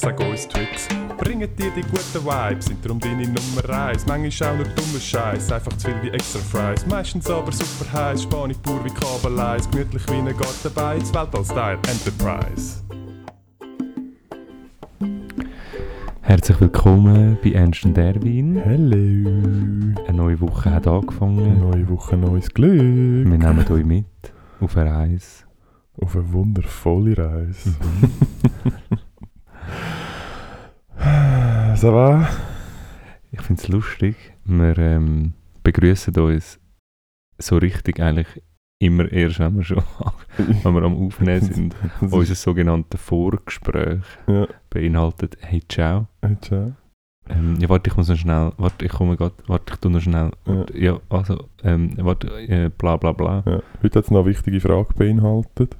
Sag uns Tricks, bringen dir die guten Vibes, sind darum deine Nummer 1. Manchmal auch nur dummer Scheiß, einfach zu viel wie extra Fries. Meistens aber super heiß, Spanisch pur wie Kabeleis, gemütlich wie ein Gartenbeiz, Weltall-Style Enterprise. Herzlich willkommen bei Ernst und Erwin. Hello, Eine neue Woche hat angefangen. neue Woche, neues Glück. Wir nehmen euch mit auf eine Reise. Auf eine wundervolle Reise. Ça va? Ich finde es lustig. Wir ähm, begrüßen uns so richtig eigentlich immer erst, wenn wir schon wenn wir am Aufnehmen sind. Unser sogenanntes Vorgespräch Ja, beinhaltet «Hey, ciao». hey, ciao. Ähm, ja, warte, ich muss noch schnell, warte, ich komme gerade, warte, ich tu noch schnell, Ja. warte, ja, also, ähm, warte, äh, bla bla bla, Ja. Heute hat es noch eine wichtige Frage beinhaltet.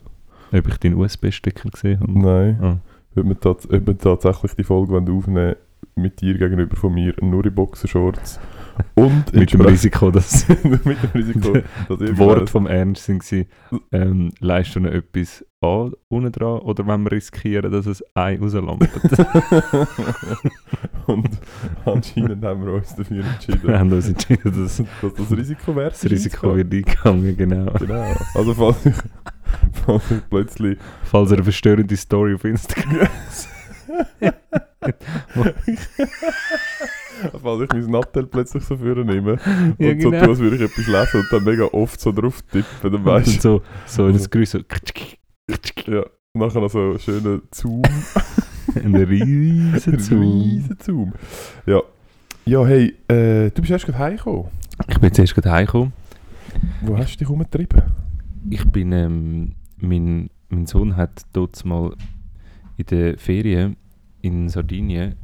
ob ich deinen USB-Sticker gesehen habe. Nein. Ah. Ob wir, tats ob wir tatsächlich die Folge aufnehmen mit dir gegenüber von mir, nur in Boxershorts und Mit dem Risiko, dass mit dem Risiko, dass irgendwann- Worte vom Ernst sind, ähm, leist du noch etwas an, unten dran, oder wenn wir riskieren, dass es Ei rauslampt. Und anscheinend haben wir uns dafür Wir entschieden, haben uns entschieden, dass dass das Risiko wert das Risiko wird eingegangen, genau. Genau. Also falls ich, falls ich plötzlich... Falls ihr eine verstörende Story auf Instagram falls ich mein Nattel plötzlich so vornehme und Ja, so genau. tue, als würde ich etwas lesen und dann mega oft so drauf tippen, dann weißt und so, so ein Grüß, so du... Ja. Und nachher noch so einen schönen Zoom. ein riesen Zoom. riesen Zoom. Ja. Ja, hey, äh, du bist erst gerade heimgekommen. Ich bin jetzt erst gerade heimgekommen. Wo hast du dich rumgetrieben? Ich bin, ähm, mein, mein Sohn hat dort mal in der Ferien in Sardinien,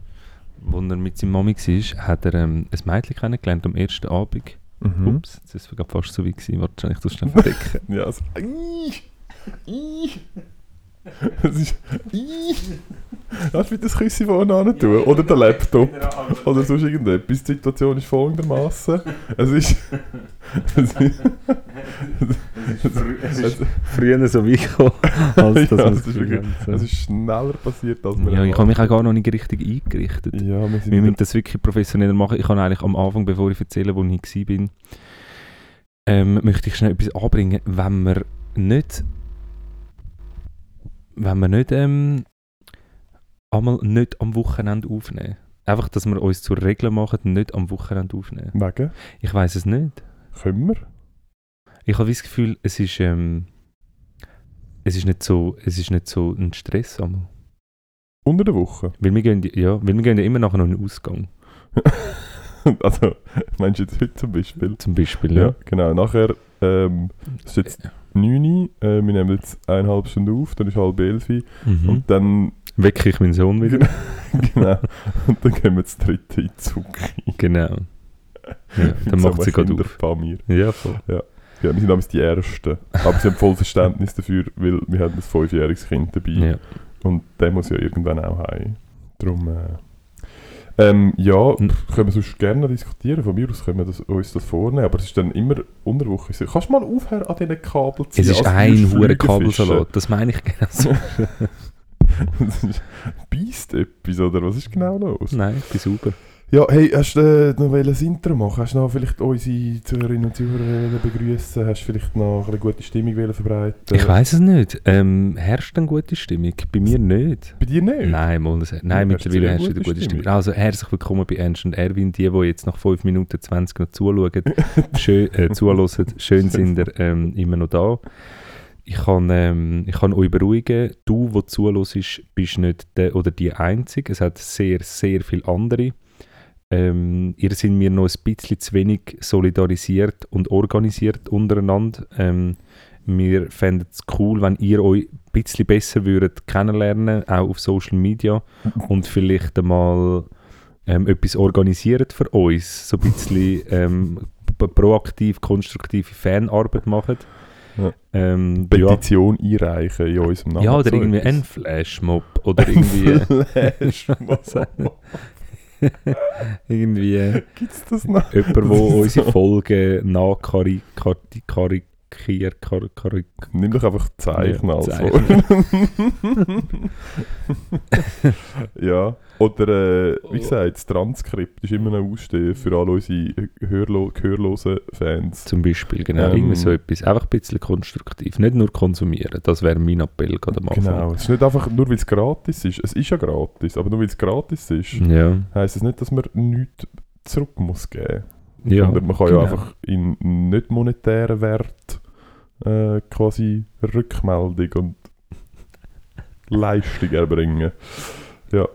wo er mit seiner Mami war, hat er ähm, ein Mädchen kennengelernt am ersten Abend. Mhm. Ups, jetzt war es fast so weit gewesen. Wahrscheinlich das schnell verdecken. Ja, also... Es ist... Hast du das Küsschen vorne an tun? Oder den Laptop? Oder sonst irgendetwas. Die Situation ist folgendermaßen. Es ist... Es ist... es ist früher so gekommen, als Ja, wir es ist wirklich-. Es ist schneller passiert, als wir Ja, ich habe mich auch gar noch nicht richtig eingerichtet. Ja, wir sind... Wir müssen das wirklich professioneller machen. Ich kann eigentlich am Anfang, bevor ich erzähle, wo ich war, ähm, möchte ich schnell etwas anbringen. Wenn wir nicht, wenn wir nicht, ähm, einmal nicht am Wochenende aufnehmen. Einfach, dass wir uns zur Regel machen, nicht am Wochenende aufnehmen. Wegen? Ich weiß es nicht. Können wir? Ich habe das Gefühl, es ist, ähm, es ist nicht so, es ist nicht so ein Stress einmal. Unter der Woche? Weil wir gehen, ja, weil wir gehen ja immer nachher noch in den Ausgang. also, meinst du jetzt heute zum Beispiel? Zum Beispiel, Ja, ja. genau. Nachher, ähm, ist jetzt 9 Uhr, äh, wir nehmen jetzt eineinhalb Stunden auf, dann ist halb elf Mhm. und dann, Wecke ich meinen Sohn wieder. genau, und dann gehen wir das dritte in Zucke. Genau. Ja, dann macht sie gerade auf. Pamir. Ja, voll. Ja, wir sind damals die Ersten. Aber sie haben voll Verständnis dafür, weil wir haben ein fünfjähriges Kind dabei. Ja. Und der muss ja irgendwann auch heim. Darum, äh, ähm, ja, pff, können wir sonst gerne diskutieren. Von mir aus können wir das, uns das vornehmen, aber es ist dann immer unter Woche. Kannst du mal aufhören, an diesen Kabel zu Es ist ein du hoher Kabelsalat. Das meine ich genau so. Beißt etwas, oder was ist genau los? Nein, ich bin sauber. Ja, hey, hast du äh, noch ein Intro machen? Hast du noch vielleicht unsere Zuhörerinnen und Zuhörer begrüßen? Hast du vielleicht noch eine gute Stimmung verbreiten? Ich weiß es nicht. Ähm, herrscht eine gute Stimmung? Bei mir nicht. Bei dir nicht? Nein, mal, das- nein mittlerweile herrscht gute eine gute Stimmung. Stimmung. Also herzlich willkommen bei Ernst und Erwin, die, die jetzt nach 5 Minuten 20 noch zuschauen, schön, äh, zuhören. Schön sind ihr ähm, immer noch da. Ich kann, ähm, ich kann euch beruhigen, du, der zuhörst, bist nicht der oder die Einzige. Es hat sehr, sehr viele andere. Ähm, ihr seid mir noch ein bisschen zu wenig solidarisiert und organisiert untereinander. Ähm, wir fänden es cool, wenn ihr euch ein bisschen besser würdet kennenlernen, auch auf Social Media und vielleicht einmal ähm, etwas organisiert für uns, so ein bisschen ähm, proaktiv, konstruktive Fanarbeit machen. Ja. Ähm, ja, Petition einreichen in unserem Namen. ja, oder So irgendwie ein Flashmob oder irgendwie, Flashmob. irgendwie äh, Gibt's das noch? jemand, der unsere Folgen nachkarikiert, kar, kar, Nimm doch einfach Zeichen Ja, als Zeichen. Ja, oder äh, wie gesagt, das Transkript ist immer noch ausstehen für alle unsere Hörlo gehörlosen Fans. zum Beispiel, genau, Ähm. irgendwie so etwas. Einfach ein bisschen konstruktiv, nicht nur konsumieren, das wäre mein Appell gerade am Anfang. Genau, es ist nicht einfach nur, weil es gratis ist. Es ist ja gratis, aber nur weil es gratis ist, Ja, heisst es nicht, dass man nichts zurück muss geben. ja Sondern man kann genau. ja einfach in nicht monetären Wert äh, quasi Rückmeldung und Leistung erbringen. Ja,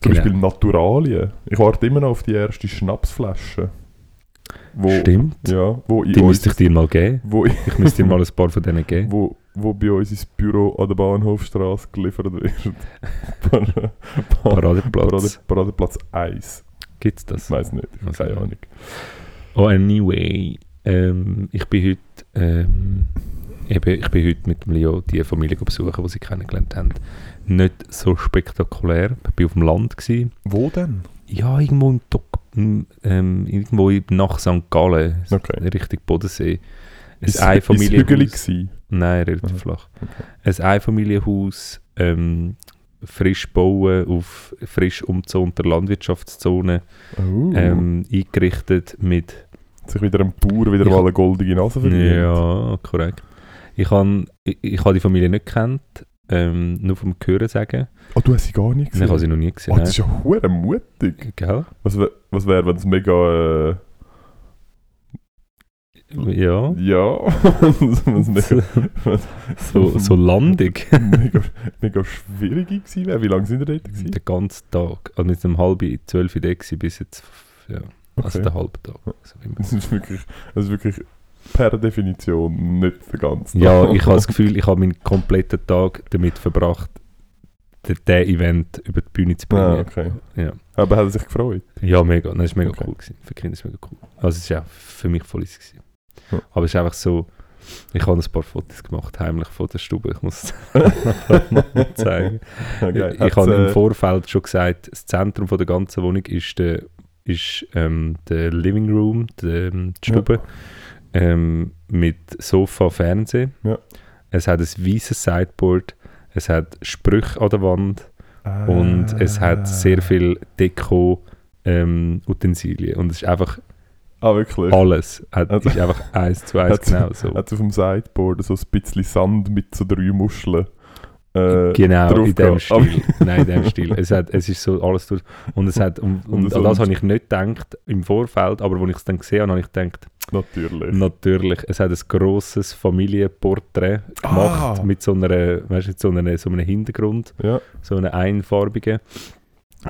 zum Genau. Beispiel Naturalien. Ich warte immer noch auf die erste Schnapsflasche. Wo, Stimmt, Ja, wo, die müsste ich dir mal geben. wo, Ich müsste dir mal ein paar von denen geben. wo, wo bei uns ins Büro an der Bahnhofstraße geliefert wird. Par- Par- Paradeplatz. Parade- Paradeplatz 1. Gibt es Ich das? weiß nicht, ich habe Also, keine Ahnung. Oh, anyway. Ähm, ich bin heute, ähm, eben, ich bin heute mit dem Leo die Familie besuchen, die sie kennengelernt haben. Nicht so spektakulär. Ich war auf dem Land. Gewesen. Wo denn? Ja, irgendwo im Dok m- ähm, irgendwo nach St. Gallen, Okay. Richtig Bodensee. Ein Ist Einfamilienhaus. gewesen? Nein, relativ Aha. flach. Okay. Ein Einfamilienhaus, ähm, frisch bauen, auf frisch umzonter Landwirtschaftszone, Oh. ähm, eingerichtet mit sich wieder ein Bauer wieder Ich- mal eine goldige Nase verdient. Ja, korrekt. Ich habe ich, ich hab die Familie nicht gekannt, ähm, nur vom Hören sagen. Oh, du hast sie gar nicht Ich habe gesehen? sie noch nie oh, gesehen. das ist ja hure mutig. Gell? Was, wär- was wäre, wenn es mega... Äh, Ja. ja, mega, so, so landig. mega, mega schwierig gewesen wäre. Wie lange sind wir dort? Gewesen? Den ganzen Tag. Also mit einem halb zwölf Uhr da gewesen, bis jetzt. Ja, also Okay. den halben Tag. Das ist wirklich, das ist wirklich per Definition nicht der ganze Ja, Tag. ich habe das Gefühl, ich habe meinen kompletten Tag damit verbracht, den Event über die Bühne zu bringen. Ah, okay. ja. Aber hat er sich gefreut? ja, mega. Das war mega Okay. cool. Gewesen. Für Kinder ist es mega cool. Also es war auch für mich voll easy. Gewesen. Ja. Aber es ist einfach so, ich habe ein paar Fotos gemacht, heimlich von der Stube. Ich muss es zeigen. Okay. Ich Hat's, habe im äh, Vorfeld schon gesagt, das Zentrum von der ganzen Wohnung ist der, ist, ähm, der Living Room, die, die Stube, ähm, mit Sofa, Fernsehen. Ja. Es hat ein weißes Sideboard, es hat Sprüche an der Wand und es hat sehr viel Deko ähm, Utensilien und es ist einfach Ah, wirklich? alles, hat, Also- ist einfach eins zu eins genau so. Hat auf dem Sideboard so ein bisschen Sand mit so drei Muscheln. Äh, Genau, in dem Stil. Nein, in dem Stil. Es, hat, es ist so alles durch. Und es hat, und, und Und an das habe ich nicht gedacht im Vorfeld, aber als ich es dann gesehen habe, habe ich gedacht, Natürlich. natürlich, es hat ein grosses Familienporträt gemacht Ah. mit so einer, weißt, du, mit so, einer, so einem Hintergrund, Ja. so einer einfarbigen.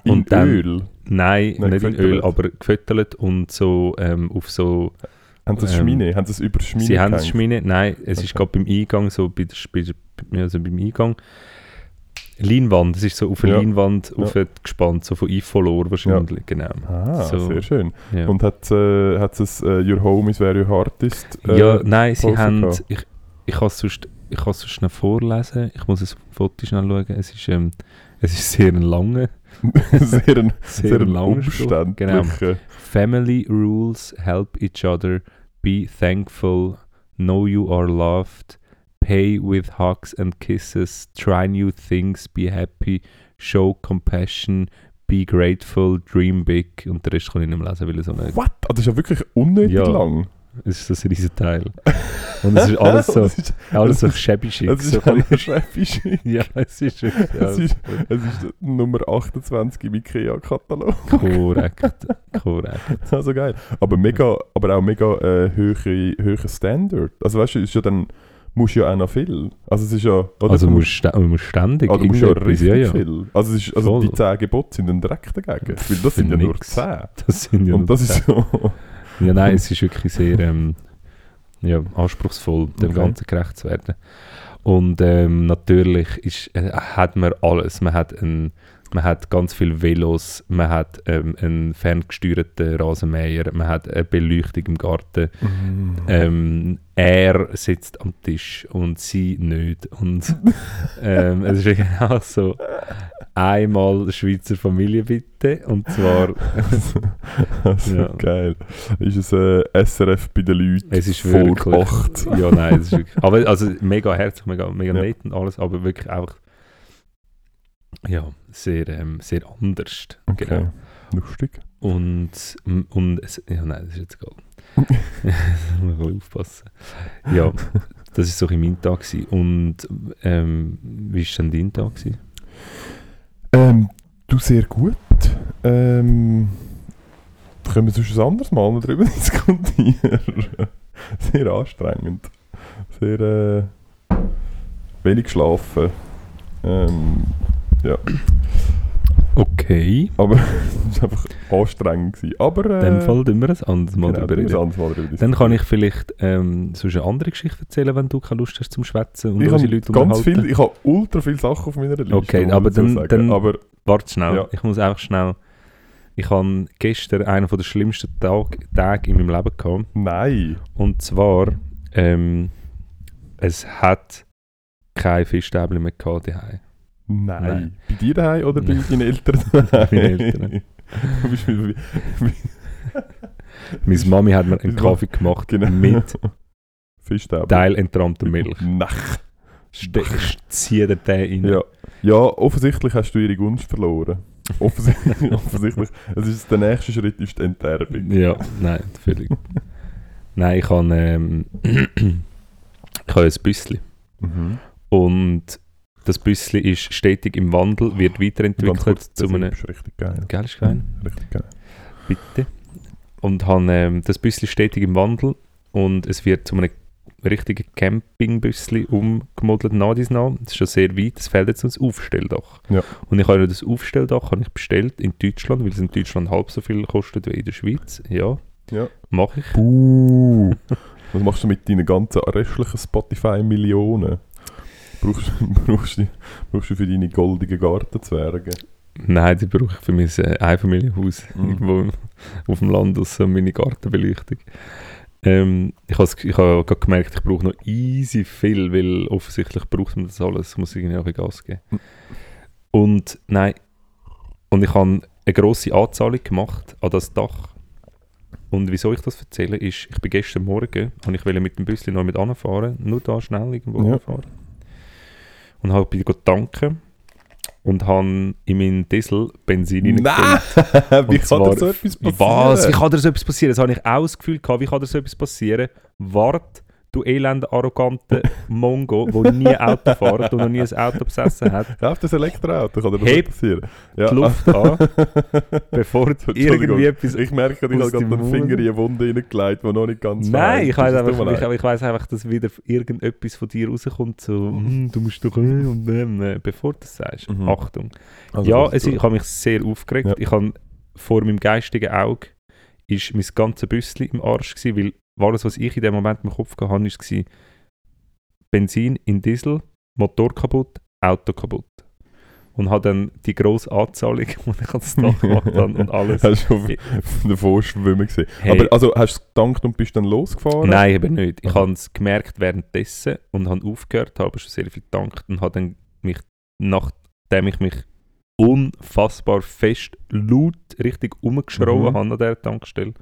In Und dann- Öl. Nein, Nein, nicht in. Öl, aber gefüttert und so ähm, auf so. Haben sie Ähm, Schmine? Haben sie es über Schmine sie haben es? Schmine, nein, es ist Okay. gerade beim Eingang, so bei der, bei der, also beim Eingang. Leinwand, es ist so auf eine Ja. Leinwand Ja. gespannt, so von Ifolor wahrscheinlich, genau. Ah, So. sehr schön. Ja, Und hat äh, hat's es äh, Your Home is where your heart is? Äh, ja nein, sie haben, gehabt? ich, ich kann es sonst, ich kann es sonst schnell vorlesen, ich muss ein Foto schnell schauen, es ist, ähm, es ist sehr ein langer, sehr ein, sehr, sehr ein. Genau. umständlicher. Family rules, help each other, be thankful, know you are loved, pay with hugs and kisses, try new things, be happy, show compassion, Be Grateful, Dream Big und den Rest kann ich nicht mehr lesen, weil er so eine, What? Ah, Das ist ja wirklich unnötig Ja. lang. es ist so ein riesen Teil. Und es ist alles so, ist, alles so ist- das so ist kann alles schrecklich. ich- ja, es ist wirklich Es ist, es ist Nummer 28 im IKEA-Katalog. korrekt. korrekt. Also geil. Aber, mega, aber auch mega äh, höhere, höherer Standard. Also weißt du, ist ja dann, musst ja auch noch viel. Also es ist ja... Oder Also du musst, musst ständig also du musst ja richtig ja, ja. viel. Also, es ist, also Voll. die 10 Gebote sind ein Dreck dagegen. Weil das sind ja nur nix. 10. Das sind ja Und das ist zehn. so... Ja, nein, es ist wirklich sehr ähm, ja, anspruchsvoll, dem Okay. Ganzen gerecht zu werden. Und ähm, natürlich ist, äh, hat man alles. Man hat, ein, man hat ganz viele Velos, man hat ähm, einen ferngesteuerten Rasenmäher, man hat eine Beleuchtung im Garten. Ähm, er sitzt am Tisch und sie nicht. Und ähm, es ist auch so, einmal Schweizer Familie bitte. Und zwar, also, Ja. geil. Ist es äh, SRF bei den Leuten es ist wirklich... 8? Ja, nein, es ist wirklich... Aber also mega herzlich, mega, mega Ja. nett und alles, aber wirklich auch... Ja, sehr, ähm, sehr anders. Okay. Genau. Lustig. Und, und es, ja, nein, das ist jetzt egal. Muss ich aufpassen. Ja, das war so ein mein Tag. Gewesen. Und ähm, wie war denn dein Tag? Ähm, du sehr gut. Ähm, können wir sonst ein anderes Mal noch darüber diskutieren? sehr anstrengend. Sehr äh, wenig geschlafen. Ähm, ja, Okay, aber es war einfach anstrengend. Gewesen. Aber in äh, dem Fall tun wir ein anderes Mal genau, wir reden. anderes Mal darüber Dann kann ich vielleicht ähm, sonst eine andere Geschichte erzählen, wenn du keine Lust hast zum Schwätzen und ich unsere habe Leute ganz viel, ich habe ultra viele Sachen auf meiner Liste. Okay, aber dann- sagen. dann- aber Warte schnell, Ja. ich muss einfach schnell. Ich habe gestern einen der schlimmsten Tag, Tage in meinem Leben gehabt. nein. Und zwar, ähm, es hat kein Fischstäbchen mehr gehabt daheim. Nein. Nein. Bei dir daheim oder bei deinen Eltern Bei meinen Eltern. Meine Mami hat mir einen Kaffee gemacht Genau. mit Fischstäbchen. teilenttrammter Milch. Nein. Ste Zieh dir den rein. Ja. ja, offensichtlich hast du ihre Gunst verloren. Offensichtlich. offensichtlich. Es ist, der nächste Schritt ist die Enterbung. Ja, nein, völlig. nein, ich habe ähm, ich habe ein Büsschen. Mhm. Und das Büsschen ist stetig im Wandel, wird weiterentwickelt kurz, zu das einem... ist richtig geil. Gell, ist geil? Richtig geil. Bitte. Und habe ähm, das Büsschen stetig im Wandel und es wird zu einem richtigen Campingbüsschen umgemodelt nach dies nach. Das ist schon sehr weit, es fehlt jetzt das Aufstelldach. Ja. Und ich habe das Aufstelldach habe ich bestellt in Deutschland, weil es in Deutschland halb so viel kostet wie in der Schweiz. Ja, Ja. mache ich. Buh. Was machst du mit deinen ganzen restlichen Spotify-Millionen? Brauchst, brauchst, du, brauchst du für deine goldigen Gartenzwerge? Nein, die brauche ich für mein äh, Einfamilienhaus Mhm. irgendwo auf dem Land, aus meine Gartenbeleuchtung. Ähm, ich habe ich habe gerade gemerkt, ich brauche noch easy viel, weil offensichtlich braucht man das alles, muss irgendwie auch Gas geben. Mhm. Und nein, und ich habe eine grosse Anzahlung gemacht an das Dach. Und wieso ich das erzähle, ist, ich bin gestern Morgen und ich wollte mit dem Büsschen noch mit anfahren, nur da schnell irgendwo Ja. anfahren. Und habe bin tanken und habe in meinen Diesel Benzin. Nein! Wie kann da so etwas passieren? Was? Wie kann da so etwas passieren? Das habe ich auch das Gefühl gehabt. Wie kann da so etwas passieren? Wart, du elende, arrogante Mongo, der nie Auto fährt und noch nie ein Auto besessen hat, Ja, auf das Elektroauto kann dir das passieren. Ja. die Luft an, bevor irgendwie etwas... Ich merke, ich habe gerade den Finger in eine Wunde reingelegt, die noch nicht ganz Nein, ich tut einfach, ich, weiss einfach, dass wieder irgendetwas von dir rauskommt, so, «Hm, du musst doch äh, und ähm, äh», bevor du das sagst. Mhm. Achtung. Also, ja, es, ich habe mich sehr aufgeregt. Ja. Ich habe vor meinem geistigen Auge ist mein ganzes Büsschen im Arsch gewesen, weil alles, was ich in dem Moment im Kopf hatte, war Benzin in Diesel, Motor kaputt, Auto kaputt. Und habe dann die grosse Anzahlung, die ich Dach gemacht habe und alles. Hast du schon davor schwimmen gesehen. Hey. Aber also hast du es gedankt und bist dann losgefahren? Nein, eben nicht. Ich habe es gemerkt währenddessen und habe aufgehört, habe schon sehr viel gedankt und habe dann mich, nachdem ich mich unfassbar fest laut richtig umgeschrauben Mhm. habe an dieser Tankstelle,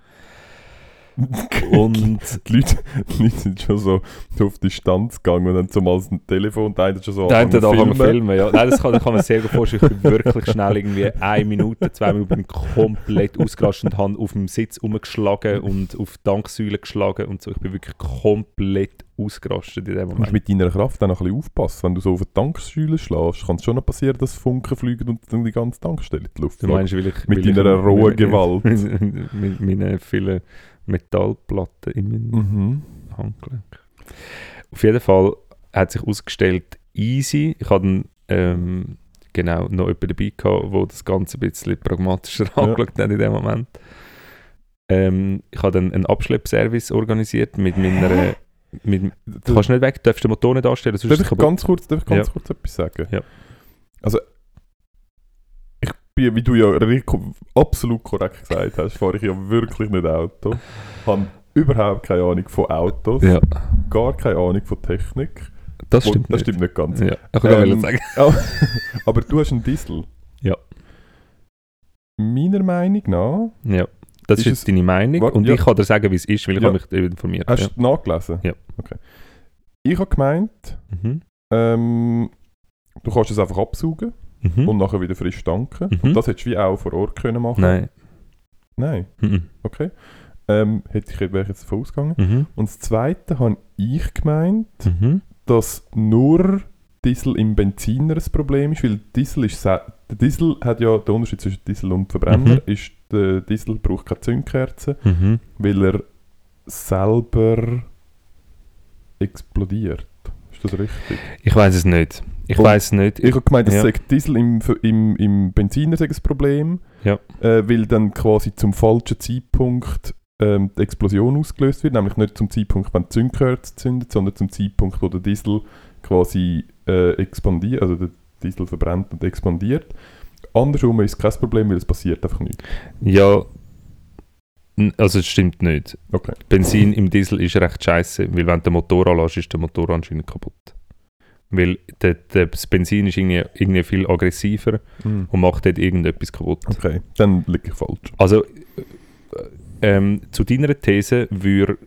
Und Die Leute, die Leute sind schon so, auf Distanz gegangen und dann zumal ein Telefon, der eine schon so da haben wir angefangen zu filmen. Ja. Nein, das kann, das kann man sehr gut vorstellen. Ich bin wirklich schnell irgendwie eine Minute, zwei Minuten bin ich komplett ausgerastet und habe auf dem Sitz rumgeschlagen und auf die Tanksäule geschlagen und so. Ich bin wirklich komplett ausgerastet in dem Du musst Moment. mit deiner Kraft dann noch ein bisschen aufpassen. Wenn du so auf eine Tanksäule schlägst, kann es schon noch passieren, dass Funken fliegen und dann die ganze Tankstelle in die Luft Du fliegt. meinst, weil ich, Mit weil deiner rohen Gewalt. Mit, mit meinen vielen Metallplatten in meinem Mhm. Handgelenk. Auf jeden Fall hat sich ausgestellt, easy. Ich hatte ähm, genau noch jemanden dabei gehabt, der das Ganze ein bisschen pragmatischer Ja. angeschaut hat in dem Moment. Ähm, ich habe dann einen Abschleppservice organisiert mit meiner... Mit, du kannst nicht weg, du darfst den Motor nicht anstellen, Darf ich ganz kurz, darf ich ganz Ja. kurz etwas sagen? Ja. Also, bin, wie du ja absolut korrekt gesagt hast, fahre ich ja wirklich nicht Auto. Habe überhaupt keine Ahnung von Autos, Ja, gar keine Ahnung von Technik. das Wo- stimmt das nicht. stimmt nicht ganz. Ja, ich Ähm, sagen. Aber du hast einen Diesel. Ja. Meiner Meinung nach, Ja. Das ist, Ist jetzt deine Meinung Warte, und ja. ich kann dir sagen, wie es ist, weil ich Ja. habe mich informiert. hast Ja. du nachgelesen? Ja. Okay. Ich habe gemeint, Mhm. ähm, du kannst es einfach absaugen Mhm. und nachher wieder frisch tanken. Mhm. Und das hättest du wie auch vor Ort können machen Nein. Nein, Mhm. okay. Ähm, hätte ich, wäre ich jetzt davon ausgegangen. Mhm. Und das Zweite habe ich gemeint, Mhm. dass nur Diesel im Benziner ein Problem ist, weil Diesel ist der Diesel hat ja der Unterschied zwischen Diesel und Verbrenner Mhm. ist der Diesel braucht keine Zündkerze, weil er selber explodiert. Ist das richtig? Ich weiß es nicht. Ich weiß es nicht. Ich habe gemeint, dass Ja. Diesel im, im, im Benziner ein Problem, Ja. äh, weil dann quasi zum falschen Zeitpunkt ähm, die Explosion ausgelöst wird, nämlich nicht zum Zeitpunkt, wenn die Zündkerze zündet, sondern zum Zeitpunkt, wo der Diesel quasi äh, expandiert, also der Diesel verbrennt und expandiert. Andersrum ist es kein Problem, weil es passiert einfach nichts. Ja. Also es stimmt nicht. Okay. Benzin im Diesel ist recht scheiße, weil wenn den Motor anlässt, ist der Motor anscheinend kaputt. Weil der, der, das Benzin ist irgendwie, irgendwie viel aggressiver und macht dort irgendetwas kaputt. Okay, dann liege ich falsch. Also äh, ähm, zu deiner These würde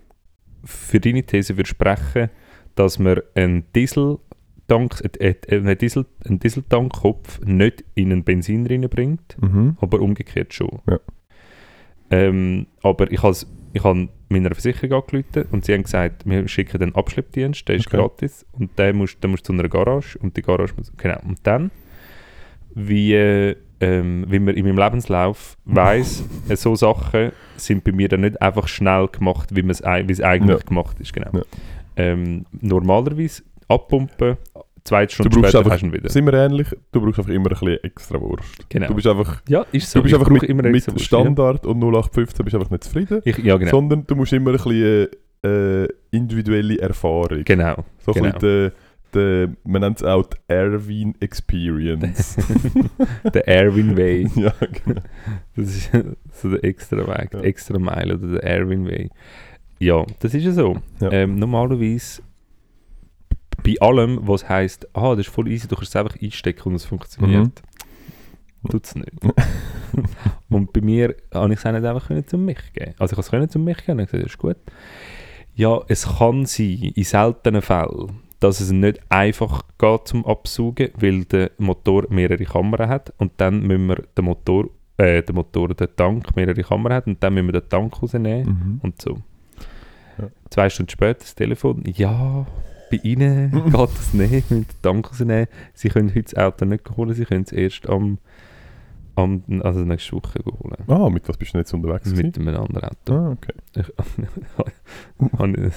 für deine These würde sprechen, dass man einen Dieseltank, äh, äh, einen, Diesel, einen Dieseltankkopf nicht in einen Benzin reinbringt, Mhm. aber umgekehrt schon. Ja. Ähm, aber ich habe ich habe meiner Versicherung angerufen und sie haben gesagt, wir schicken den Abschleppdienst, der ist Okay. gratis und der muss, der muss zu einer Garage und die Garage muss, genau. Und dann, wie, äh, ähm, wie man in meinem Lebenslauf weiß, äh, so Sachen sind bei mir dann nicht einfach schnell gemacht, wie es eigentlich Ja. gemacht ist, genau. Ja. Ähm, normalerweise abpumpen, zwei Stunden brauchst später einfach- hast du ihn wieder. Sind wir ähnlich? Du brauchst einfach immer ein bisschen extra Wurst. Genau. Du bist einfach, ja, ist so. du bist Ich einfach mit, immer mit Wurst, ja. Standard und 0815 bist einfach nicht zufrieden. Ich, ja, genau. sondern du musst immer ein bisschen äh, individuelle Erfahrung. Genau. So ein genau. bisschen der, der, man nennt es auch die Erwin Experience. der Erwin Way. ja, genau. Das ist so der extra Weg, Ja. der extra Mile oder der Erwin Way. Ja, das ist ja so. Ja. Ähm, normalerweise bei allem, was heisst, ah, das ist voll easy, du kannst es einfach einstecken und es funktioniert, Mhm. tut es nicht. und bei mir habe ich es auch nicht einfach können zum mich geben. Also ich habe es zum mich geben und gesagt, das ist gut. Ja, es kann sein, in seltenen Fällen, dass es nicht einfach geht zum Absaugen, weil der Motor mehrere Kammern hat und dann müssen wir den Motor, äh, der Motor, der Tank mehrere Kammern hat und dann müssen wir den Tank rausnehmen Mhm. und so. Ja. Zwei Stunden später das Telefon, ja, bei Ihnen geht das nicht, mit den Tank rausnehmen. Sie können heute das Auto nicht holen, Sie können es erst am, am also nächste Woche holen. Ah, mit was bist du jetzt unterwegs? Mit einem anderen Auto. Ah, okay. Habe ich-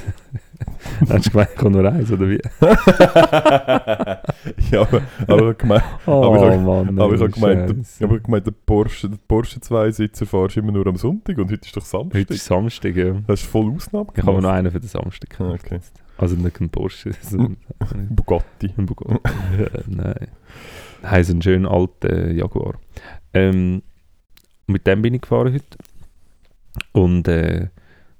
Hast du gemeint, ich habe nur eins, oder wie? ja, aber, aber ich habe gemeint, Oh Aber ich hab- Mann, aber ich habe gemeint, Scheiße. ich habe gemeint, der Porsche, der Porsche Zweisitzer fahrst du immer nur am Sonntag und heute ist doch Samstag. Heute ist Samstag, ja. Das ist voll Ausnahme Ich habe noch gemacht. einen für den Samstag. Ah, okay. Also nicht ein Porsche, sondern Bugatti. ein Bugatti. Äh, Nein. Nein, so einen schönen alten Jaguar. Ähm, mit dem bin ich gefahren heute. Und äh,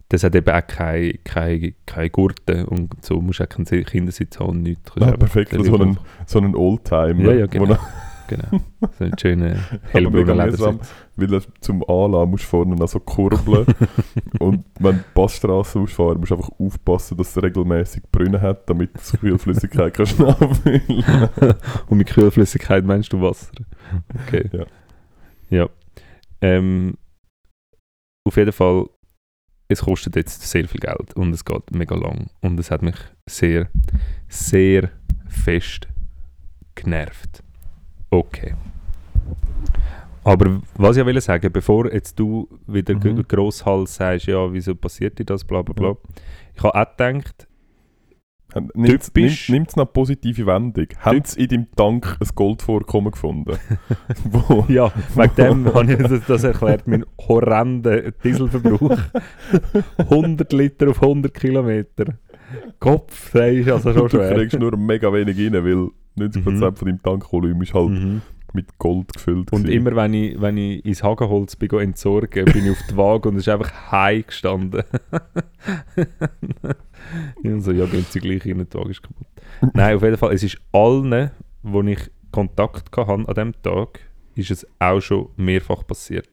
das hat eben auch keine, keine, keine Gurte und so musst du auch keinen Kindersitz haben und nichts. Kannst Ah, perfekt, so einen, so einen Oldtimer. Ja, ja, genau. genau. So hellbraunen mega mühsam, Ledersitz. weil du zum Anlagen musst vorne noch so kurbeln und wenn du die Passstrasse musst fahren, musst du einfach aufpassen, dass es regelmäßig Brunnen hat, damit du die Kühlflüssigkeit kannst nachfüllen Und mit Kühlflüssigkeit meinst du Wasser? Okay. Ja. Ja. Ähm, auf jeden Fall, es kostet jetzt sehr viel Geld und es geht mega lang. Und es hat mich sehr, sehr fest genervt. Okay. Aber was ich will sagen, bevor jetzt du wieder Mhm. Grosshals sagst, ja, wieso passiert dir das, bla bla bla. Ich habe auch gedacht, Nimmt Typisch. es noch eine positive Wendung? Haben sie in deinem Tank ein Goldvorkommen gefunden? Wo? Ja, wegen dem habe ich das, das erklärt, mein horrender Dieselverbrauch. 100 Liter auf 100 Kilometer. Kopf, das ist also schon du schwer. kriegst nur mega wenig rein, weil 90% Mhm. von deinem Tankvolumen ist halt Mhm. mit Gold gefüllt. Und gewesen. immer wenn ich, wenn ich ins Hagenholz bin, entsorgen, bin ich auf die Waage und es ist einfach heim gestanden. ich so, ja, gehen Sie gleich rein, die Waage ist kaputt. Nein, auf jeden Fall, es ist allen, wo ich Kontakt hatte an diesem Tag, ist es auch schon mehrfach passiert.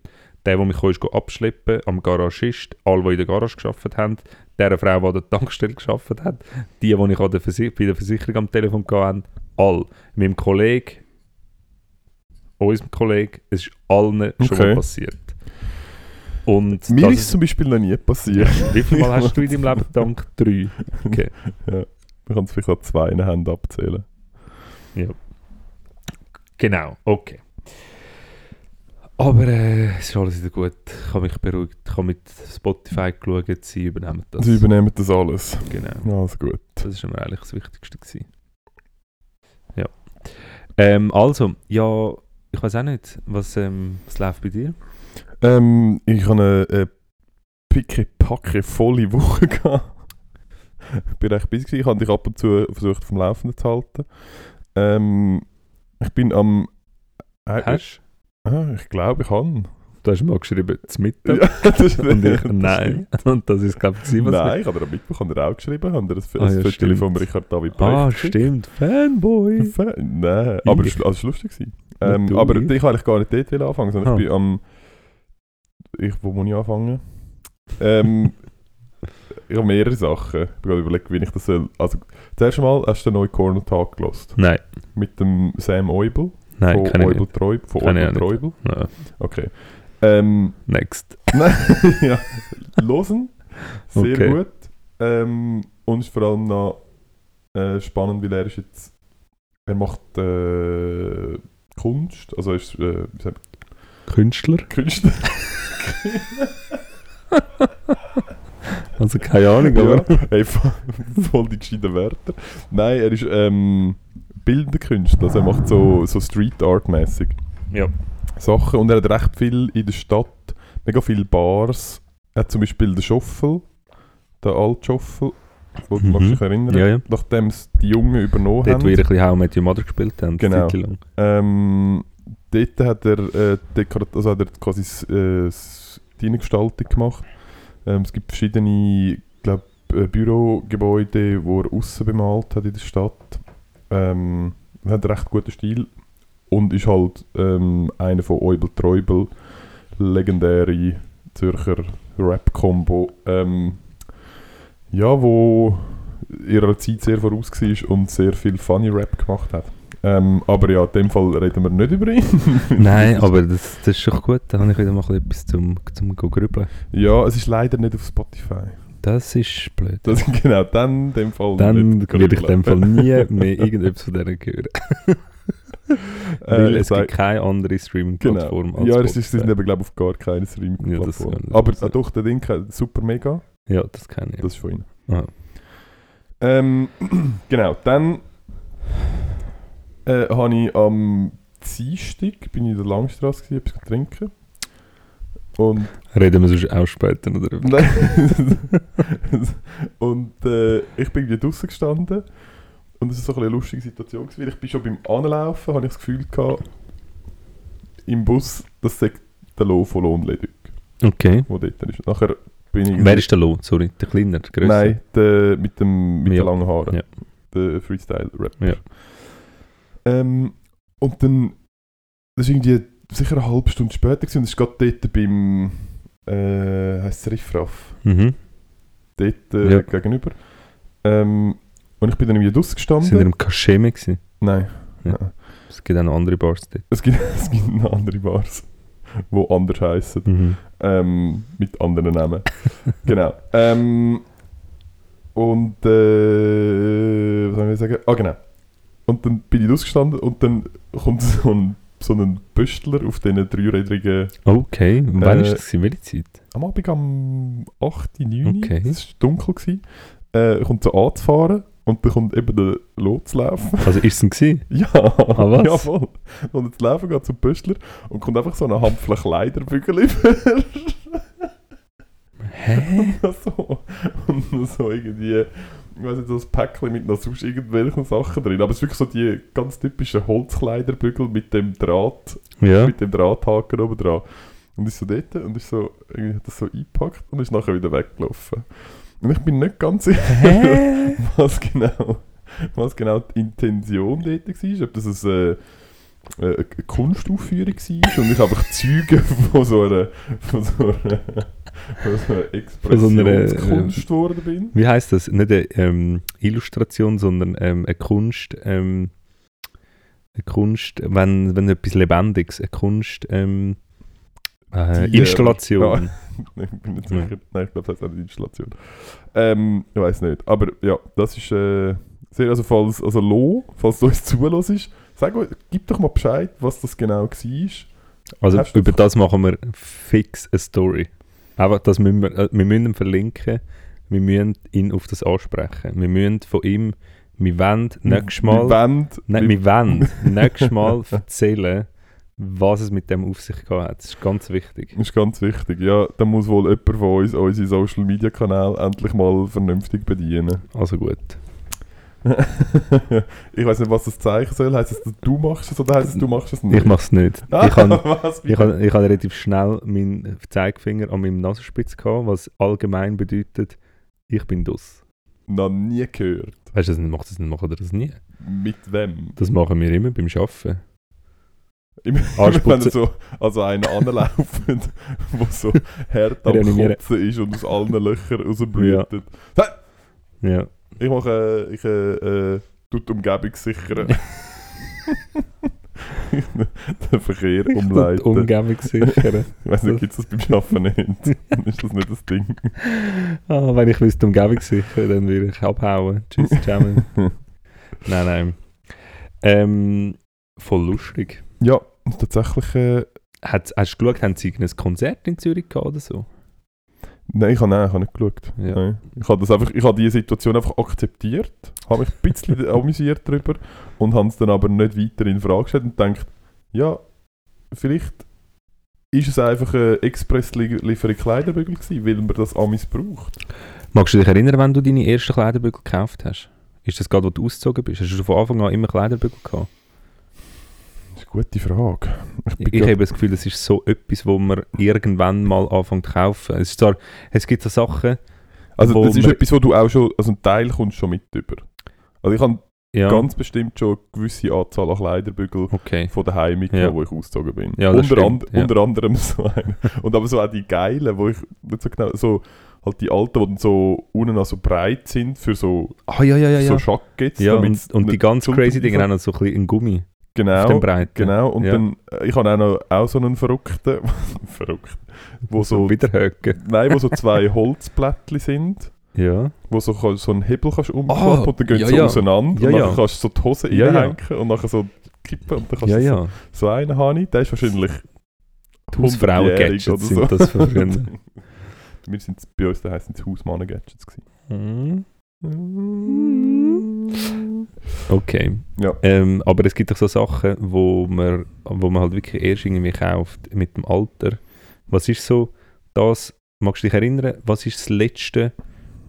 Der, der mich kam, ist abschleppen, am Garagist, alle, die in der Garage gearbeitet haben, der Frau, die an der Tankstelle gearbeitet hat, die, die ich an der Versi bei der Versicherung am Telefon hatte, alle. Meinem Kollegen, unserem Kollegen, es ist allen schon Okay. mal passiert. Und Mir ist es zum Beispiel noch nie passiert. Wie viel Mal hast du in deinem Leben gedankt? Drei. Okay. Man kann es vielleicht an zwei Händen abzählen. Genau, okay. Aber äh, es ist alles wieder gut. Ich habe mich beruhigt. Ich habe mit Spotify geschaut, sie übernehmen das. Sie übernehmen das alles. Genau. Also gut. Das war mir eigentlich das Wichtigste. Gewesen. Ähm, also, ja, ich weiß auch nicht, was, ähm, was läuft bei dir? Ähm, ich habe eine, eine picke, packe, volle Woche gehabt. Ich bin recht busy. gewesen. Ich habe dich ab und zu versucht vom Laufenden zu halten. Ähm, ich bin am... Äh, Hast Ah, ich glaube, ich kann. Du? hast mal geschrieben, zum Mittag. Ja, das ist Und ich, nein. Und das ist, glaube ich, was Nein, ich habe dir am Mittwoch haben wir auch geschrieben, haben dir das, Ah, ja, stimmt. vom Richard David Ah, Brecht geschickt. stimmt. Fanboy. Fa- Nein, aber es Ich- war also, es war lustig. Ähm, aber ich wollte gar nicht dort anfangen, sondern ich Ah. bin am... Ich, wo muss ich anfangen? Ähm, ich habe mehrere Sachen. Ich habe überlegt, wie ich das soll... Also, zuerst mal hast du den neuen Corner Talk gelost Nein, Mit dem Sam Eubel. nein, von ich Eubel nicht. Treub, von ich Eubel. Treubel. Ja, Okay. Ähm, next. Ja. Losen. Sehr Okay. gut. Ähm, und ist vor allem noch äh, spannend, weil er ist jetzt. Er macht äh, Kunst, also er ist äh, Künstler? Künstler. Also keine Ahnung, ja, aber... hey, voll, die gescheiten Wörter. Nein, er ist ähm, bildender Künstler, also er macht so, so Street Art mäßig Ja. Sachen und er hat recht viel in der Stadt, mega viele Bars. Er hat zum Beispiel den Schoffel, den alten Schoffel, wo du Mhm. dich erinnern, Ja, ja. nachdem es die Jungen übernommen Dort, wo ihr ein haben. bisschen How Met Your Mother gespielt habt, Genau. Ähm, dort hat er, äh, also hat er quasi äh, die Innengestaltung gemacht. Ähm, es gibt verschiedene glaub, äh, Bürogebäude, die er außen bemalt hat in der Stadt. Ähm, er hat einen recht guten Stil und ist halt ähm, einer von Eubel Treubel, legendäre Zürcher Rap-Combo, ähm, ja, wo ihrer Zeit sehr voraus war und sehr viel Funny Rap gemacht hat. Ähm, aber ja, in dem Fall reden wir nicht über ihn. Nein, aber das, das ist schon gut. Da habe ich wieder mal etwas zum, zum go grübeln. Ja, es ist leider nicht auf Spotify. Das ist blöd. Das, genau, dann in dem Fall Dann würde ich in dem Fall nie mehr irgendetwas von denen hören. Weil Äh, es sag- gibt keine andere Streaming-Plattform Genau. Ja, es ist, sind eben, glaube ich, auf gar keine Streaming-Plattform. Ja, aber das- äh, doch, der Ding, äh, Super Mega, Ja, das kenne ich. das ist von ihnen. Ah. Ähm, genau, dann äh, habe ich am Dienstag, bin ich in der Langstrasse, gewesen, etwas trinken. Und Reden wir sonst auch später noch darüber. Nein. und äh, ich bin irgendwie draußen gestanden und es war so eine lustige Situation, gewesen, weil ich bin schon beim Anlaufen, habe ich das Gefühl gehabt, im Bus, das sagt der Lo von Lohnledig, Okay. der dort ist. Nachher bin ich... Wer ist der Lo? Sorry, der Kleiner, der Grösser? Nein, der mit, dem, mit Ja. den langen Haaren. Ja. Der Freestyle-Rapper. Ja. Ähm, und dann das ist irgendwie sicher eine halbe Stunde später gewesen, und es ist gerade dort beim, äh, heisst es Riffraff, Mhm. dort äh, Ja. gegenüber. Ähm, und ich bin dann irgendwie draussen Sind wir gestanden. im Kascheme gewesen? Nein, Es gibt auch noch andere Bars dort. es gibt, es gibt noch andere Bars, die anders heissen. Mhm. Ähm, mit anderen Namen. genau. Ähm, und äh, was soll ich sagen? Ah, genau. Und dann bin ich ausgestanden und dann kommt so ein, so ein Büstler auf diesen dreirädrigen. Okay, wann war Äh, das? gewesen? Welche Zeit? Am Abend am 8., 9. Okay. Es war dunkel. Gewesen, äh, kommt so anzufahren und dann kommt eben der Lot zu laufen. Also ist es gewesen? Ja, was? ja voll. Und jetzt laufen geht zum Büstler und kommt einfach so eine Hampfle Kleiderbügel über. Hä? so. Und so irgendwie, ich weiß nicht, so ein Päckchen mit noch sonst irgendwelchen Sachen drin. Aber es ist wirklich so die ganz typischen Holzkleiderbügel mit dem Draht, Ja. mit dem Drahthaken oben dran. Und ist so dort und ist so, irgendwie hat das so eingepackt und ist nachher wieder weggelaufen. Ich bin nicht ganz sicher, Hä? was genau, was genau die Intention dort war. Ob das ein, äh, äh, eine Kunstaufführung war und ich einfach Zeuge von so einer, von so einer, von so einer Expressionskunst geworden bin. Wie heißt das? Nicht eine ähm, Illustration, sondern ähm, eine Kunst. Ähm, eine Kunst, wenn, wenn etwas Lebendiges, eine Kunst. Ähm, äh, Die, äh, Installation. ich bin nicht sicher. Nein, ich glaube, das heißt auch nicht Installation. Ähm, ich weiß nicht. Aber ja, das ist äh, sehr, also falls, also Lo, falls du uns zulässt, sag gib doch mal Bescheid, was das genau war. Also Hast über das- machen wir fix eine Story. Einfach, das müssen wir, äh, wir müssen ihn verlinken, wir müssen ihn auf das ansprechen. Wir müssen von ihm, wir wollen nächstes Mal, Wir wollen, nein, wir, wir wollen nächstes Mal erzählen, was es mit dem auf sich gehabt hat. Das ist ganz wichtig. ist ganz wichtig. Ja, da muss wohl jemand von uns unsere Social Media Kanäle endlich mal vernünftig bedienen. Also gut. ich weiß nicht, was das Zeichen soll. Heißt es, du machst es oder heißt es, du machst es nicht? Ich mache es nicht. Ah, Ich habe ich hab, ich hab relativ schnell meinen Zeigefinger an meinem Nasenspitz gehabt, was allgemein bedeutet, ich bin dus. Noch nie gehört. Weißt du, das macht das, machen wir das nie. Mit wem? Das machen wir immer beim Arbeiten. Immer, Arschputzen. wenn er so, also einer anlauft, wo so hart am Reanimieren. Kotzen ist und aus allen Löchern rausblutet. Ja. Ich mache, äh, ich äh, äh, tue die Umgebung sichern. Den Verkehr Die umleiten. Umgebung sichern. ich weiß nicht, gibt es das beim Arbeiten nicht? Dann ist das nicht das Ding. ah, wenn ich wüsste, die Umgebung sichern, dann würde ich abhauen. Tschüss zusammen. nein, nein. Ähm, voll lustig. Ja, und tatsächlich... Äh, Hat, hast du geschaut, haben sie ein Konzert in Zürich gehabt oder so? nein, ich habe nein, ich habe nicht geschaut. Ja. Nein. Ich habe das einfach, ich habe diese Situation einfach akzeptiert, habe mich ein bisschen amüsiert darüber und habe es dann aber nicht weiter in Frage gestellt und gedacht, ja, vielleicht ist es einfach eine Expresslieferung Kleiderbügel gewesen, weil man das Amis braucht. Magst du dich erinnern, wenn du deine ersten Kleiderbügel gekauft hast? Ist das gerade, wo du ausgezogen bist? Hast du von Anfang an immer Kleiderbügel gehabt? Eine gute Frage. Ich Ich, habe das Gefühl, das ist so etwas, wo man irgendwann mal anfängt zu kaufen. Es, ist zwar, es gibt so Sachen, also das ist etwas, wo du auch schon, also ein Teil kommst schon mit über. Also ich habe ja, ganz bestimmt schon eine gewisse Anzahl an Kleiderbügeln okay. von daheim mitgenommen, Ja. wo ich ausgezogen bin. Ja, unter, ja. unter anderem so einen. Und aber so auch die geilen, wo ich nicht so genau, so halt die alten, die dann so unten so breit sind für so, Ah, ja, ja, ja. so ja. Jackets. ja und, und die ganz crazy Dinge reinfällt. haben noch so ein bisschen in Gummi auf dem Genau, Breiten. genau. Und Ja. dann, äh, ich habe auch noch auch so einen Verrückten, verrückt, wo so, Wiederhöcken. nein, wo so zwei Holzblättchen sind. Ja. wo so, so einen Hebel kannst umklappen Ah, und dann gehen ja, sie ja. auseinander Ja, und dann kannst du so die Hose reinhängen und nachher so kippen und dann kannst du so, so einen habe ich, der ist wahrscheinlich Hausfrauen-Gadgets 100-jährig sind oder das für. Wir sind bei uns daheim sind es Hausmannen-Gadgets gewesen. Mhm. Okay. Ja. Ähm, aber es gibt doch so Sachen, wo man, wo man halt wirklich erst irgendwie kauft mit dem Alter. Was ist so das, magst du dich erinnern, was ist das Letzte,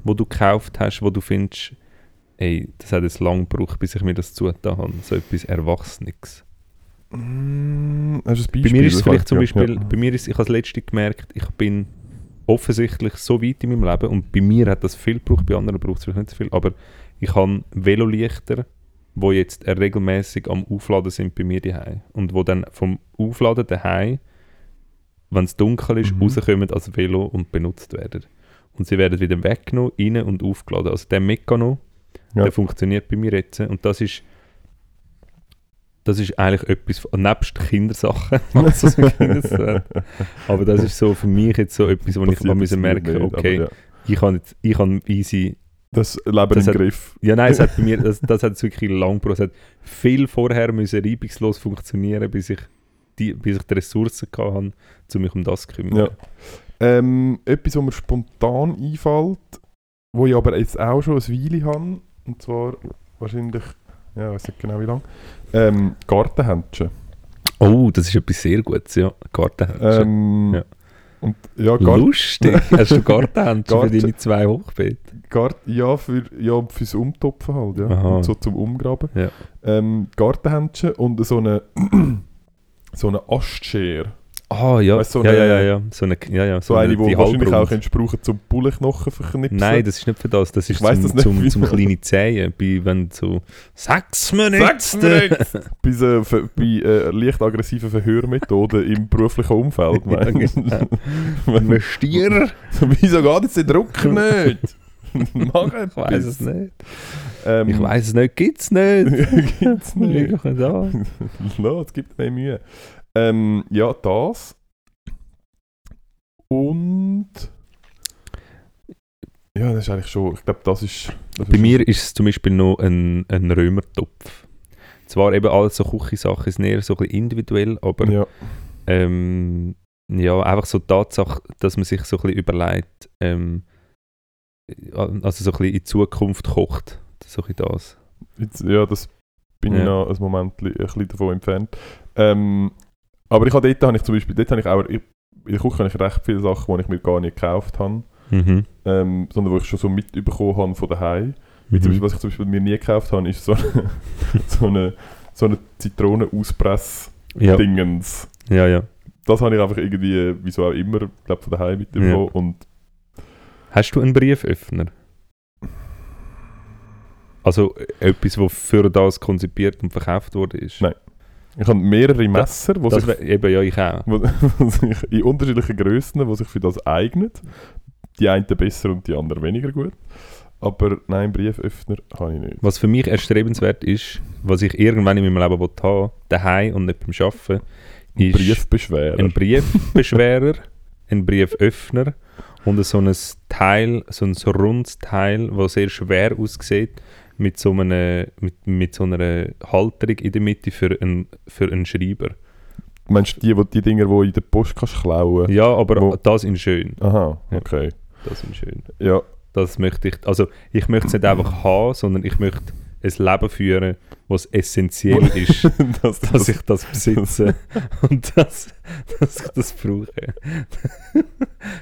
wo du gekauft hast, wo du findest, ey, das hat jetzt lang gebraucht, bis ich mir das zugetan habe. So etwas Erwachsenes. Mm, ein Beispiel? Bei mir ist es vielleicht zum ich, ja. Beispiel, bei mir ist, ich habe das letzte gemerkt, ich bin offensichtlich so weit in meinem Leben und bei mir hat das viel gebraucht, bei anderen braucht es vielleicht nicht so viel, aber ich habe Velolichter wo jetzt regelmäßig am Aufladen sind bei mir daheim und wo dann vom Aufladen daheim, wenn es dunkel ist, Mhm. rauskommen als Velo und benutzt werden. Und sie werden wieder weggenommen, rein und aufgeladen. Also der Mechanismus, Ja. der funktioniert bei mir jetzt und das ist das ist eigentlich etwas, nebst Kindersachen, was das tun hat. aber das ist so für mich jetzt so etwas, wo ich Passiert mal merken okay, aber ja. ich kann jetzt, ich kann easy Das Leben Das im hat- Griff. Ja, nein, es hat bei mir, das, das hat wirklich lang gebraucht. Es hat viel vorher müssen reibungslos funktionieren, bis ich die, bis ich die Ressourcen hatte, um mich um das zu kümmern. Ja. Ähm, etwas, was mir spontan einfällt, wo ich aber jetzt auch schon ein Weile habe, und zwar wahrscheinlich, ja, ich weiß nicht genau wie lange, ähm, Gartenhändchen. Oh, das ist etwas sehr Gutes, ja. Gartenhändchen. Ähm, Ja. Und ja, Garten, Lustig. Hast du Gartenhändchen für deine zwei Hochbeete? Gart, ja, für, ja, fürs Umtopfen halt, ja. So zum Umgraben. Ja. Ähm, Gartenhändchen und so eine, so eine Astschere. Ah, ja. Weißt du, so ja, ja, eine- ja, ja. So eine, ja, ja. So, eine, die die wahrscheinlich auch kannst brauchen zum Bullenknochen verknipsen. Nein, das ist nicht für das. Das ist Ich zum, das nicht, zum, zum kleine Zähnen. Bei, wenn so sechs Minuten. Sechs Minuten! bei, so, bei äh, leicht aggressiven Verhörmethoden im beruflichen Umfeld. Ja, genau. Wenn- Investier. Wieso geht jetzt der Drucker nicht? Mach Ich weiß es nicht. Ähm, Ich weiß es nicht. Gibt es nicht. Gibt's Leg nicht. no, es gibt mir Mühe. Ähm, ja, das. Und. Ja, das ist eigentlich schon. Ich glaube, das ist. Das Bei ist mir ist es zum Beispiel noch ein, ein Römertopf. Zwar eben alles so Küchensachen ist näher so ein bisschen individuell, aber Ja, ähm, ja, einfach so die Tatsache, dass man sich so ein bisschen überlegt, ähm, also so ein bisschen in Zukunft kocht. So ein bisschen das. jetzt, ja, das bin ich Ja. noch ein Moment ein bisschen davon entfernt. Ähm, aber ich habe dort habe ich zum Beispiel, dort habe ich auch, ich, in der Küche habe ich recht viele Sachen, die ich mir gar nicht gekauft habe, Mhm. ähm, sondern wo ich schon so mitbekommen habe von daheim. Mhm. zum Beispiel, was ich zum Beispiel mir nie gekauft habe, ist so eine, so eine, so eine Zitronenauspress-Dingens. Ja, ja, ja. Das habe ich einfach irgendwie, wieso auch immer, glaub, von daheim mitbekommen. Und Hast du einen Brieföffner? Also äh, etwas, was für das konzipiert und verkauft wurde ist? Nein. Ich habe mehrere Messer, wo Das sich, eben, ja, ich auch. wo, wo sich in unterschiedlichen Grössen, die sich für das eignen. Die einen besser und die anderen weniger gut. Aber nein, Brieföffner habe ich nicht. Was für mich erstrebenswert ist, was ich irgendwann in meinem Leben haben daheim und nicht beim Arbeiten, Ein ist Briefbeschwerer. ein Briefbeschwerer, ein Brieföffner und so ein Teil, so ein rundes Teil, das sehr schwer aussieht, mit so, einem, mit, mit so einer Halterung in der Mitte für einen, für einen Schreiber. Meinst du die, wo, die Dinger, die in der Post kannst klauen Ja, aber Wo- das in schön. Aha, Ja. okay. Das in schön. Ja, Das möchte ich, also ich möchte es nicht einfach haben, sondern ich möchte ein Leben führen, was essentiell ist, das, dass ich das besitze und dass, dass ich das brauche.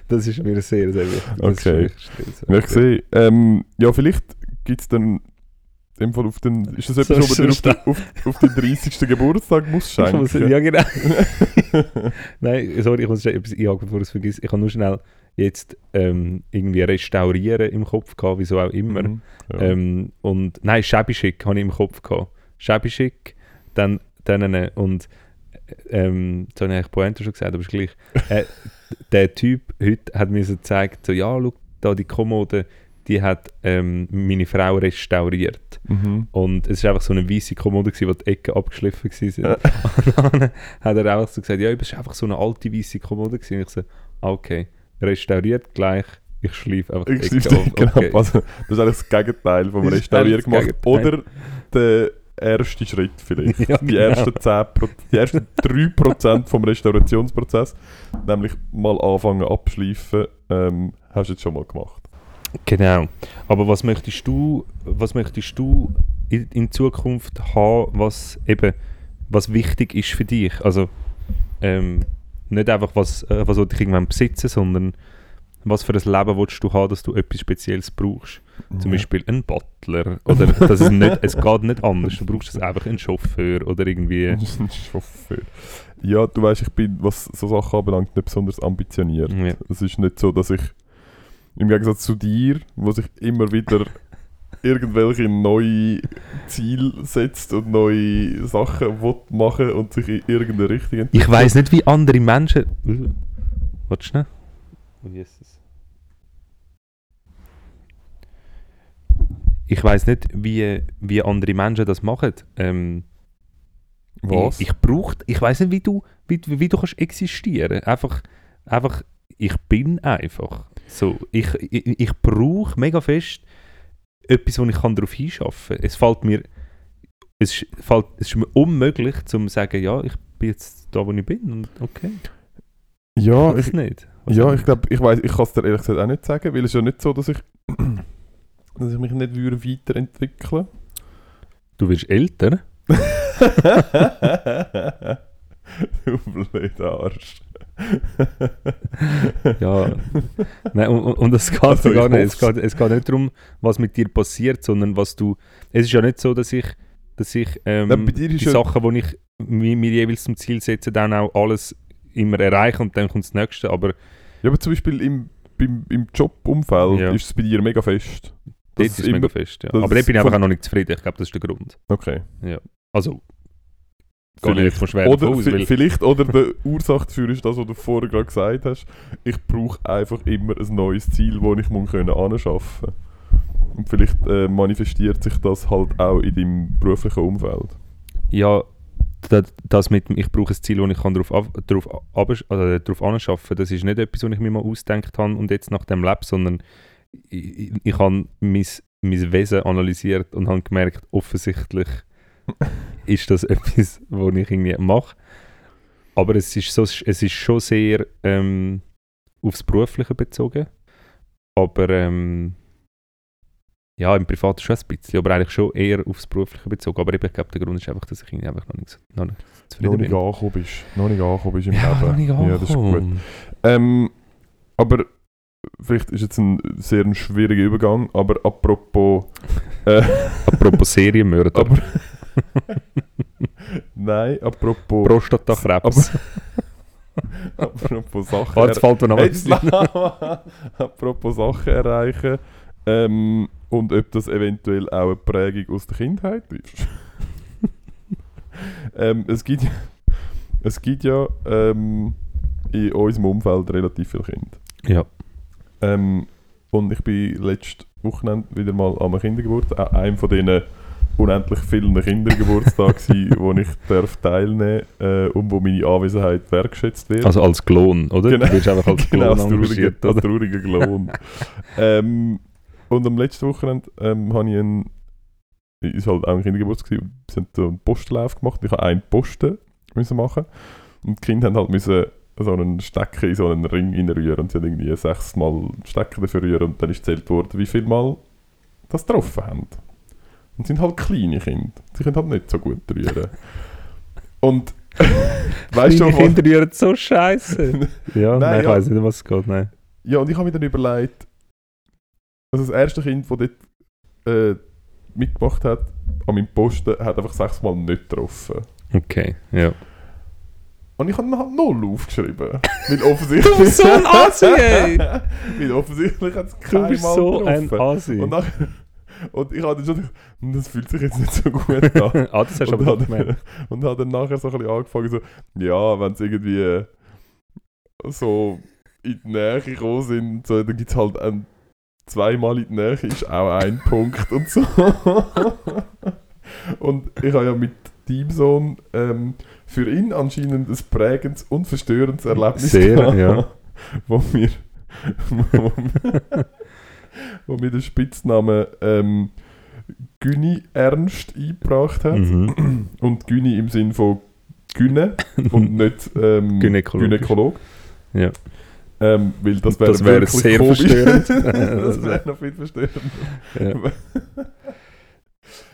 das ist mir sehr, sehr wichtig. Das ist Okay. stets- Ja, ich sehe. Ähm, ja, vielleicht gibt es dann. Dem Fall auf den, ist das So etwas, was man dir auf, auf, auf den 30. Geburtstag muss Ich muss, schenken? ja, genau. Nein, sorry, ich muss schnell etwas einhaken, bevor ich es vergesse. Ich habe nur schnell jetzt ähm, irgendwie restaurieren im Kopf gehabt, wieso auch immer. Mhm. Ja. Ähm, und nein, Shabby Chic habe ich im Kopf gehabt. Shabby Chic, dann, dann und ähm, jetzt habe ich eigentlich Pointe schon gesagt, aber ist gleich. Äh, der Typ heute hat mir so gezeigt, so, ja, schau, da die Kommode, die hat ähm, meine Frau restauriert. Mhm. Und es war einfach so eine weiße Kommode, gewesen, wo die Ecken abgeschliffen waren. Und dann hat er auch so gesagt, ja, es war einfach so eine alte weiße Kommode. Gewesen. Und ich so, ah, okay, restauriert gleich, ich schleife einfach Ich die schreibe Ecke genau. ab. Okay. Also, das ist eigentlich das Gegenteil vom Das Restaurieren das gemacht. Gegenteil. Oder der erste Schritt vielleicht. Ja, die, genau. ersten 10 Pro die ersten 3% vom Restaurationsprozess, nämlich mal anfangen abschleifen, ähm, hast du jetzt schon mal gemacht. Genau. Aber was möchtest du, was möchtest du in, in Zukunft haben, was eben was wichtig ist für dich? Also ähm, nicht einfach was, äh, was will ich irgendwann besitzen, sondern was für ein Leben willst du haben, dass du etwas Spezielles brauchst? Zum Beispiel einen Butler. Oder dass es, nicht, es geht nicht anders. Du brauchst jetzt einfach einen Chauffeur oder irgendwie. ein Chauffeur. Ja, du weißt, ich bin, was so Sachen anbelangt, nicht besonders ambitioniert. Ja. Es ist nicht so, dass ich im Gegensatz zu dir, wo sich immer wieder irgendwelche neue Ziele setzt und neue Sachen will machen und sich in irgendeine Richtung entwickelt. Ich weiß nicht, wie andere Menschen. Warte schnell. Oh, Jesus. Ich weiß nicht, wie, wie andere Menschen das machen. Ähm, Was? Ich, ich brauche, ich weiß nicht, wie du, wie, wie du kannst existieren. Einfach, einfach, ich bin einfach. So, ich, ich, ich brauche mega fest etwas, wo ich kann darauf hinschaffen kann. Es fällt mir, es, ist- fällt, es ist mir unmöglich, zu sagen, ja, ich bin jetzt da, wo ich bin und okay. ja, ich, nicht. Was ja, ich glaube, ich weiß, ich kann es dir ehrlich gesagt auch nicht sagen, weil es ist ja nicht so, dass ich, dass ich mich nicht würde weiterentwickeln Du wirst älter. du blöder Arsch. Ja. Nein, und, und- es geht Also, gar ich nicht. Es geht, es geht nicht darum, was mit dir passiert, sondern was du. Es ist ja nicht so, dass ich, dass ich ähm, Ja, dir die ja- Sachen, die ich mir, mir jeweils zum Ziel setze, dann auch alles immer erreiche und dann kommt das nächste. Aber Ja, aber zum Beispiel im, beim, im Jobumfeld Ja. ist es bei dir mega fest. Das ist es mega fest. Ja. das Aber bin ich ist einfach auch noch nicht zufrieden. Ich glaube, das ist der Grund. Okay. Also, ich jetzt mal schwer Oder aus, vielleicht, oder die Ursache dafür ist das, was du vorher gerade gesagt hast. Ich brauche einfach immer ein neues Ziel, das ich muss können anschaffen kann. Und vielleicht äh, manifestiert sich das halt auch in deinem beruflichen Umfeld. ja, das, mit ich brauche ein Ziel, das ich kann darauf, darauf, ab, äh, darauf anschaffen das ist nicht etwas, was ich mir mal ausgedacht habe und jetzt nach dem lebe, sondern ich, ich, ich habe mein, mein Wesen analysiert und habe gemerkt, offensichtlich ist das etwas, was ich irgendwie mache. Aber es ist, so, es ist schon sehr ähm, aufs Berufliche bezogen. Aber ähm, ja, im Privaten schon ein bisschen, aber eigentlich schon eher aufs Berufliche bezogen. Aber ich glaube, der Grund ist einfach, dass ich irgendwie einfach noch nicht, noch nicht Noch zufrieden nicht bin. angekommen bist. Noch nicht angekommen bist im Ja, Leben. noch nicht Ja, das ist gut. Ähm, aber vielleicht ist jetzt ein sehr ein schwieriger Übergang, aber apropos. Äh, Apropos Serienmörder. Nein, apropos. Prostatakrebs. apropos Sachen. Oh, jetzt fällt mir noch was. Apropos Sachen erreichen. Ähm, und ob das eventuell auch eine Prägung aus der Kindheit ist. ähm, es gibt ja, es gibt ja ähm, in unserem Umfeld relativ viele Kinder. Ja. Ähm, und ich bin letztes Wochenende wieder mal an einem Kindergeburtstag, auch einem von diesen unendlich vielen Kindergeburtstagen, gsi, wo ich darf teilnehmen äh, und wo meine Anwesenheit wertgeschätzt wird. Also als Klon, oder? Genau. Du wirst einfach als genau, Klon als trauriger, als trauriger Klon. ähm, und am letzten Wochenende ähm, habe ich einen, ist halt auch ein Kindergeburtstag gewesen, wir haben so einen Postenlauf gemacht. Ich habe einen Posten müssen machen und die Kinder haben halt müssen so einen Stecker in so einen Ring reinrühren und sie haben irgendwie sechsmal einen Stecker dafür rühren und dann ist gezählt worden, wie viel Mal das getroffen haben. Und sind halt kleine Kinder. Sie können halt nicht so gut rühren. Und weißt du, was- Kinder rühren so scheiße. ja, nein, Nein, ich ja. weiß nicht, was es geht. Nein. Ja, und ich habe mir dann überlegt, also das erste Kind, das dort äh, mitgemacht hat, an meinem Posten, hat einfach sechsmal nicht getroffen. Okay, ja. Und ich habe dann halt null aufgeschrieben. Weil offensichtlich... Du bist so ein Asi, ey! Weil offensichtlich hat es kein Mal so ein getroffen. Asi. Und, nachher, und ich habe dann schon gedacht, "Hm, das fühlt sich jetzt nicht so gut an. ah, das hast du und aber gemerkt. und habe dann nachher so ein bisschen angefangen, so, ja, wenn es irgendwie äh, so in die Nähe gekommen sind, so, dann gibt es halt ein zweimal in die Nähe, ist auch ein Punkt und so. und ich habe ja mit Teamsohn ähm, für ihn anscheinend ein prägendes und verstörendes Erlebnis Sehr, gehabt, ja. wo mir, wo, mir- den Spitznamen ähm, Güni Ernst eingebracht hat. Mhm. Und Gyni im Sinn von Gyne und nicht ähm. Gynäkolog. Ja. Ähm, weil das wäre Das wirklich sehr komisch. verstörend. das wäre noch viel verstörender. Ja,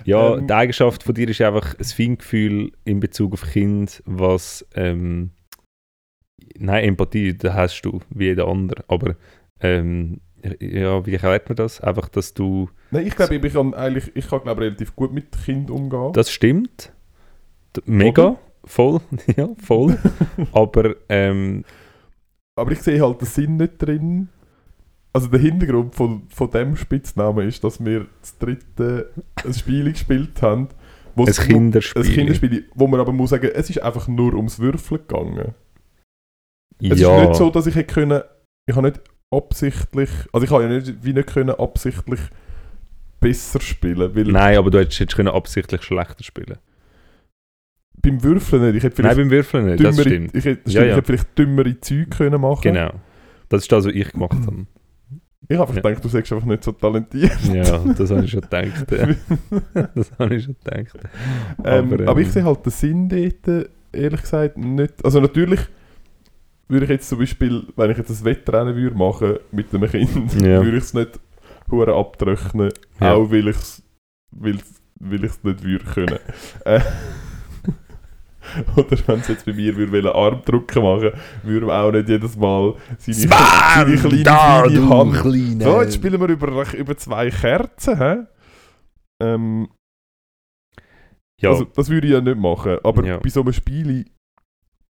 ja Ähm, die Eigenschaft von dir ist einfach ein Feingefühl in Bezug auf Kind, was ähm, nein, Empathie, da hast du wie jeder andere, aber ähm, ja, wie erklärt man das? Einfach, dass du, Nein, ich glaube, ich kann eigentlich, ich kann glaube relativ gut mit Kindern umgehen. das stimmt, mega, voll, ja, voll, aber ähm, Aber ich sehe halt den Sinn nicht drin, also der Hintergrund von, von dem Spitznamen ist, dass wir das dritte ein Spiel gespielt haben. wo Ein es- Kinderspiel. Ein Kinderspiel, wo man aber muss sagen, es ist einfach nur ums Würfeln gegangen. Es ja. ist nicht so, dass ich hätte können, ich habe nicht absichtlich, also ich habe ja nicht, wie nicht können absichtlich besser spielen, weil Nein, aber du hättest jetzt können absichtlich schlechter spielen. beim Würfeln nicht, ich hätte Nein, vielleicht beim Würfeln nicht, das dümmere, stimmt. ich hätte, Ja, stimmt, ja. ich hätte vielleicht dümmere Zeug können machen. Genau. Das ist das, was ich gemacht habe. Ich habe einfach Ja. gedacht, du sagst einfach nicht so talentiert. Ja, das habe ich schon gedacht. äh. Das habe ich schon gedacht. Ähm, aber, Aber, ähm, ich sehe halt den Sinn dort, ehrlich gesagt, nicht. Also natürlich würde ich jetzt zum Beispiel, wenn ich jetzt ein Wettrennen würde machen mit einem Kind, Ja. würde ich es nicht hure abtröchnen, Ja. auch weil ich es weil, weil ich's nicht würde können. äh, oder wenn es jetzt bei mir würde Armdrücken machen, würde man auch nicht jedes Mal seine, seine kleine, feine Hand so, jetzt spielen wir über, über zwei Kerzen, hä? Ähm, Ja, Also, das würde ich ja nicht machen. Aber Ja. bei so einem Spiel,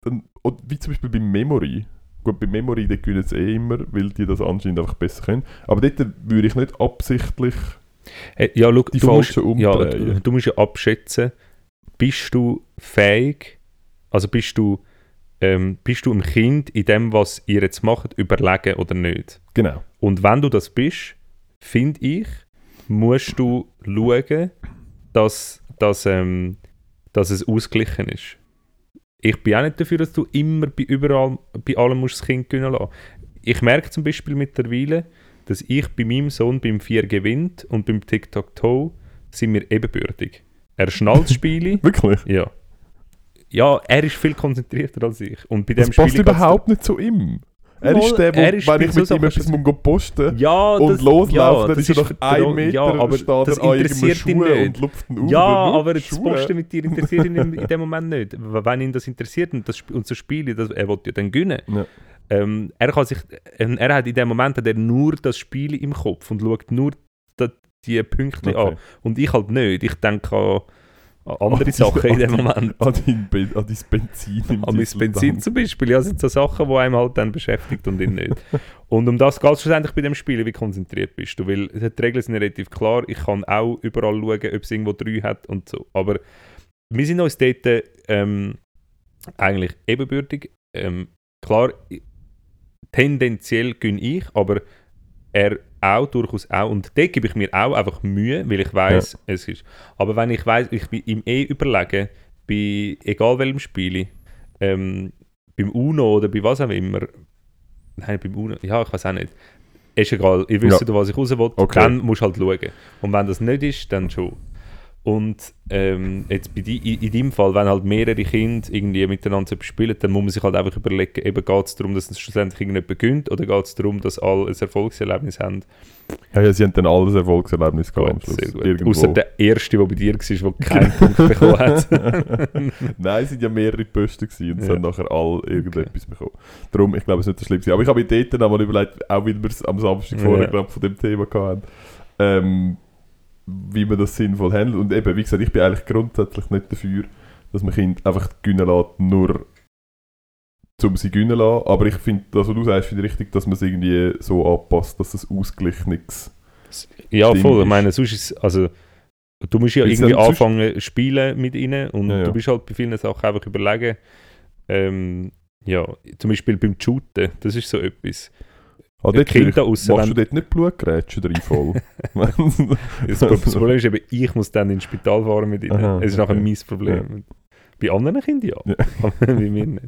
dann, oder wie zum Beispiel bei Memory. Gut, bei Memory die gewinnen es eh immer, weil die das anscheinend einfach besser können. Aber dort würde ich nicht absichtlich. Hey, ja, schau, die du musst, falschen ja, du, du musst ja abschätzen, bist du fähig, also bist du, ähm, bist du einem Kind in dem, was ihr jetzt macht, überlegen oder nicht. Genau. Und wenn du das bist, finde ich, musst du schauen, dass, dass, ähm, dass es ausgeglichen ist. Ich bin auch nicht dafür, dass du immer bei, überall, bei allem musst das Kind gewinnen lassen. Ich merke zum Beispiel mittlerweile, dass ich bei meinem Sohn beim 4 gewinnt und beim Tic-Tac-Toe sind wir ebenbürtig. Er schnallt das Spiel. Wirklich? ja. Ja, er ist viel konzentrierter als ich. Und bei Das dem passt Spiel überhaupt nicht zu ihm. Er ist der, wo, er ist wenn ich so mit ihm Sachen etwas muss posten Ja, und das- loslaufen, ja, dann ist er nach für- einem Meter, ja, aber steht das er an interessiert ihn nicht. und lupft ihn auf. Ja, und aber das Schuhe. Posten mit dir interessiert ihn in, dem Moment nicht. Wenn ihn das interessiert und, das, und so Spiele, das, er will ja dann gewinnen. Ja. Ähm, er, kann sich, ähm, er hat in dem Moment hat er nur das Spiel im Kopf und schaut nur da, die Punkte Okay. an. Und ich halt nicht. Ich denke an andere An Sachen in dem Moment. An dein, Be an dein Benzin im An mein. Benzin zum Beispiel. Ja, das sind so Sachen, die einem halt dann beschäftigt und ihn nicht. Und um das geht es schlussendlich bei dem Spiel, wie konzentriert bist du. Weil die Regeln sind relativ klar. Ich kann auch überall schauen, ob es irgendwo drei hat und so. Aber wir sind uns dort ähm, eigentlich ebenbürtig. Ähm, klar, tendenziell gönne ich, aber er auch durchaus auch. Und dort gebe ich mir auch einfach Mühe, weil ich weiß, es ist. Aber wenn ich weiß, ich bin ihm eh überlegen, bei egal welchem Spiel, ähm, beim UNO oder bei was auch immer, nein, beim UNO, ja, ich weiß auch nicht. Ist egal, ihr wisst, Ja. was ich raus will, Okay. dann musst du halt schauen. Und wenn das nicht ist, dann schon. Und ähm, jetzt bei di in, in deinem Fall, wenn halt mehrere Kinder irgendwie miteinander spielen, dann muss man sich halt einfach überlegen, eben geht es darum, dass es schlussendlich irgendjemand gönnt oder geht es darum, dass alle ein Erfolgserlebnis haben. Ja, ja, sie haben dann alles Erfolgserlebnis gehabt. Außer der erste, der bei dir war, der keinen Punkt bekommen hat. Nein, es sind ja mehrere Posten gewesen und Ja. haben nachher alle irgendetwas bekommen. Darum, ich glaube, es ist nicht so schlimm gewesen. Aber ich habe mir dort dann auch mal überlegt, auch weil wir es am Samstag Ja. vorher glaub, von dem Thema hatten, ähm, wie man das sinnvoll handelt. Und eben, wie gesagt, ich bin eigentlich grundsätzlich nicht dafür, dass man Kinder einfach gewinnen lässt, nur um sie gewinnen lassen. Aber ich finde, das, was du sagst, finde ich richtig, dass man es irgendwie so anpasst, dass es ausgeglichenes Ja, Ding voll. Ich ist. meine, sonst ist also, du musst ja Weil irgendwie anfangen spielen mit ihnen und Ja, ja. du bist halt bei vielen Sachen einfach überlegen. Ähm, ja, zum Beispiel beim Shooten, das ist so etwas. Ein dort Kind da aussen, Machst du dort nicht Blutgerätsche drin voll? Das, Pro- das Problem ist eben, ich muss dann ins Spital fahren mit ihnen. Aha, es ist nachher okay. mein Problem. Bei anderen Kindern ja, Ja. aber bei mir nicht.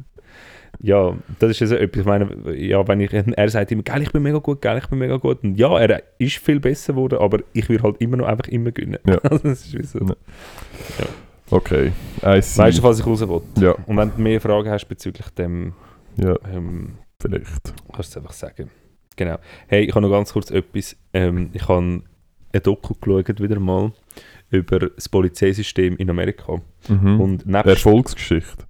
Ja, das ist also etwas, ich meine, ja, wenn ich, er sagt immer, geil, ich bin mega gut, geil, ich bin mega gut. Und ja, er ist viel besser geworden, aber ich will halt immer noch einfach immer gewinnen. Ja. Also das ist wie so. Ja. okay, I see. Weißt du, was ich raus will? Ja, Und wenn du mehr Fragen hast bezüglich dem, ja, ähm, vielleicht. kannst du es einfach sagen. Genau. Hey, ich habe noch ganz kurz etwas. Ähm, ich habe ein Doku geschaut, wieder mal, über das Polizeisystem in Amerika. Mhm. Und Erfolgsgeschichte.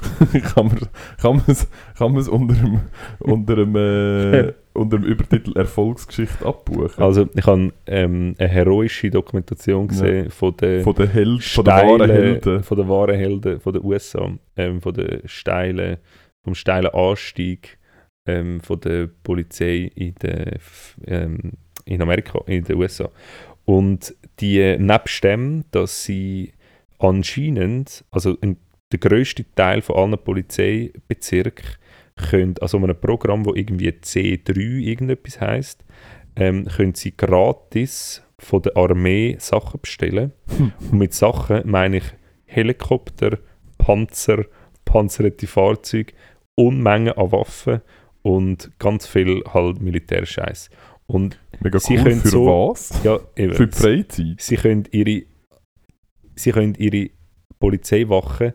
kann man kann man es kann man's unter dem, unter dem, äh, unter dem Übertitel Erfolgsgeschichte abbuchen? Also ich habe ähm, eine heroische Dokumentation gesehen von den von den Helden, von den wahren steilen- Helden. von den wahren Helden von den USA, ähm, von den steilen, vom steilen Anstieg ähm, von der Polizei in, der, ähm, in Amerika, in den USA. Und die nebst dem, dass sie anscheinend, also ein, der grösste Teil von allen Polizeibezirken können, also einem Programm, wo irgendwie C3 irgendetwas heisst, ähm, können sie gratis von der Armee Sachen bestellen. Und mit Sachen meine ich Helikopter, Panzer, panzerte Fahrzeuge, Unmengen an Waffen und ganz viel halt Militärscheiß. Und Mega Sie cool. können Für so- was? ja, eben, Für die Freizeit? sie können ihre sie können ihre Polizeiwachen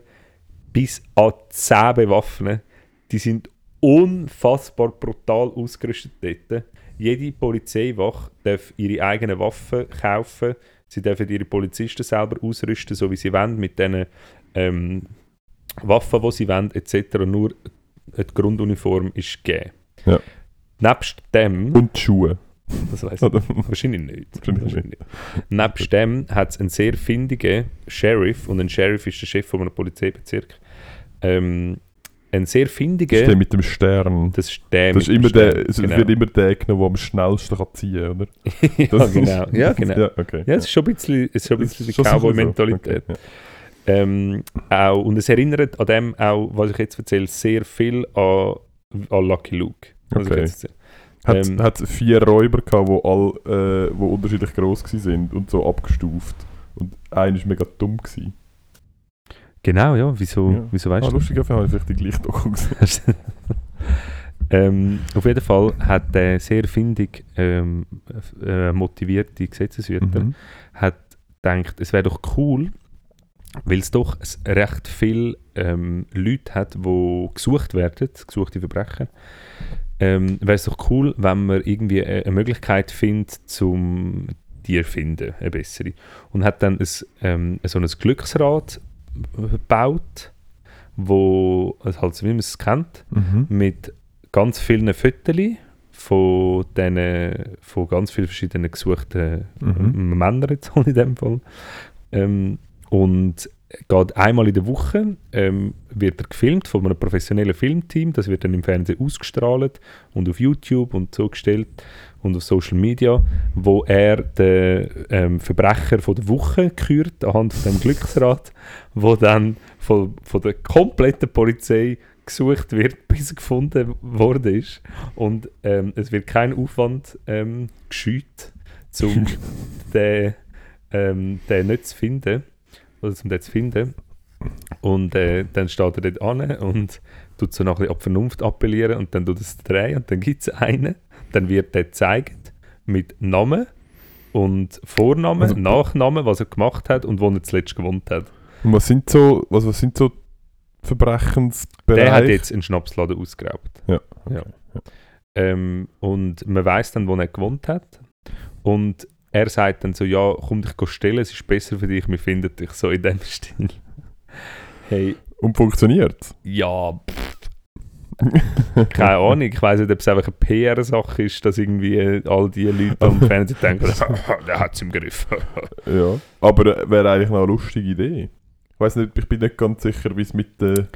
bis an 10 bewaffnen. Die sind unfassbar brutal ausgerüstet dort. Jede Polizeiwache darf ihre eigenen Waffen kaufen. Sie dürfen ihre Polizisten selber ausrüsten, so wie sie wollen, mit den ähm, Waffen, die sie wollen, etc. Nur die Grunduniform ist gegeben. Ja. Nebst dem, Und die Schuhe. das weiss ich? Wahrscheinlich nicht. Wahrscheinlich Wahrscheinlich nicht. Nebst dem hat es einen sehr findigen Sheriff, und ein Sheriff ist der Chef von einem Polizeibezirk, ähm, ein sehr Das ist der findiger, mit dem Stern. das ist der Das ist immer der, Stern, es genau. wird immer der genommen, der am schnellsten kann ziehen kann, oder? ja, Das ist- genau. Ja, genau. Ja, okay. Ja, es ist schon ein bisschen, es ist schon ein bisschen die schon so. Cowboy-Mentalität. Okay, Ähm, auch, und es erinnert an dem auch, was ich jetzt erzähle, sehr viel an, an Lucky Luke. Okay. Hat Ähm, hat vier Räuber gehabt, die all, äh, wo unterschiedlich groß sind und so abgestuft. Und einer war mega dumm. Gewesen. Genau, ja. Wieso, Ja. wieso weißt Ah, du? lustig, habe ich vielleicht die gleiche Doku gesehen. ähm, auf jeden Fall hat der sehr findig ähm, äh, motivierte Gesetzeshüter Mhm. hat gedacht, es wäre doch cool, weil es doch recht viele ähm, Leute hat, die gesucht werden, gesuchte Verbrecher. Ähm, wäre es doch cool, wenn man irgendwie eine, eine Möglichkeit findet, zum die erfinden, eine bessere. Und hat dann ein, ähm, so ein Glücksrad gebaut, wo, also halt wie man es kennt, Mhm. mit ganz vielen Fotos von, diesen, von ganz vielen verschiedenen gesuchten Mhm. Männern jetzt in dem Fall. Ähm, und geht einmal in der Woche ähm, wird er gefilmt von einem professionellen Filmteam. Das wird dann im Fernsehen ausgestrahlt und auf YouTube und so gestellt und auf Social Media, wo er den ähm, Verbrecher von der Woche kürt anhand von dem Glücksrad, wo dann von, von der kompletten Polizei gesucht wird, bis er gefunden worden ist. Und ähm, es wird kein Aufwand ähm, geschütt, um den, ähm, den nicht zu finden. Oder um den zu finden. Und äh, dann steht er dort an und tut so bisschen ab Vernunft appellieren und dann tut es drehen und dann gibt es einen. Dann wird der gezeigt mit Namen und Vornamen, Also- Nachnamen, was er gemacht hat und wo er zuletzt gewohnt hat. Und was sind so, was, was sind so Verbrechensbereiche? Der hat jetzt einen Schnapsladen ausgeraubt. Ja, ja. okay, Ähm, und man weiß dann, wo er gewohnt hat. Und er sagt dann so, ja, komm dich stellen, es ist besser für dich, wir finden dich so in dem Stil. hey, Und funktioniert ja, pff. keine Ahnung, ich weiß nicht, ob es einfach eine PR-Sache ist, dass irgendwie all die Leute am Fernsehen denken, der hat es im Griff. Ja. Aber äh, wäre eigentlich noch eine lustige Idee. Ich weiß nicht, ich bin nicht ganz sicher, wie es mit der.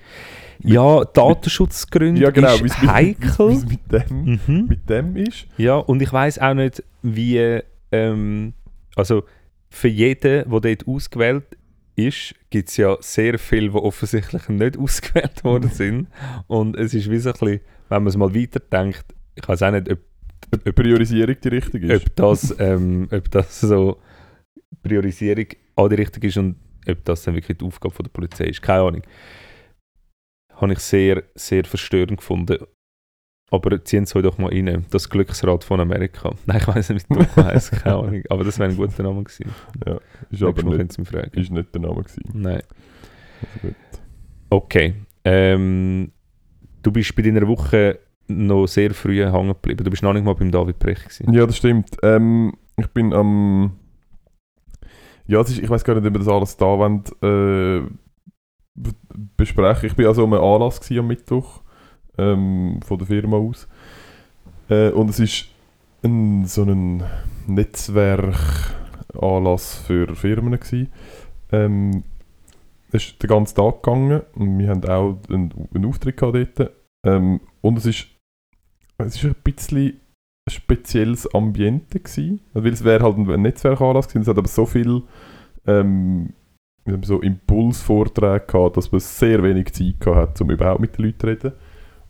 ja, Datenschutzgründe Ja, genau, ist mit, heikel. wie's mit, dem, Mhm. mit dem ist. Ja, und ich weiß auch nicht, wie. Ähm, also, für jeden, der dort ausgewählt ist, gibt es ja sehr viele, die offensichtlich nicht ausgewählt worden sind. Und es ist wie so ein bisschen, wenn man es mal weiterdenkt, ich weiß auch nicht, ob, die Priorisierung die richtige ist. ob, das, ähm, ob das so Priorisierung auch die richtige ist und ob das dann wirklich die Aufgabe von der Polizei ist. Keine Ahnung. Habe ich sehr, sehr verstörend gefunden. Aber ziehen Sie doch mal rein. Das Glücksrad von Amerika. Nein, ich weiß nicht, wie das heißt. Keine Ahnung. Aber das wäre ein guter Name gewesen. Ist aber nicht, ist nicht der Name gewesen. Nein. Also. Okay. Ähm, du bist bei deiner Woche noch sehr früh hängen geblieben. Du bist noch nicht mal beim David Brecht gewesen. Ja, das stimmt. Ähm, ich bin am. ja, es ist, ich weiß gar nicht, ob wir das alles da wollen, äh, besprechen. Ich bin also am Anlass gewesen am Mittwoch ähm, von der Firma aus. Äh, und es ist ein, so ein Netzwerkanlass für Firmen. Gewesen. Ähm, es ist den ganzen Tag gegangen und wir haben auch einen, einen Auftritt gehabt dort. Ähm, und es ist es war ein bisschen ein spezielles Ambiente gewesen, weil es wäre halt ein Netzwerkanlass gewesen, es hat aber so viel ähm, so Impulsvorträge gehabt, dass man sehr wenig Zeit gehabt hat, um überhaupt mit den Leuten zu reden.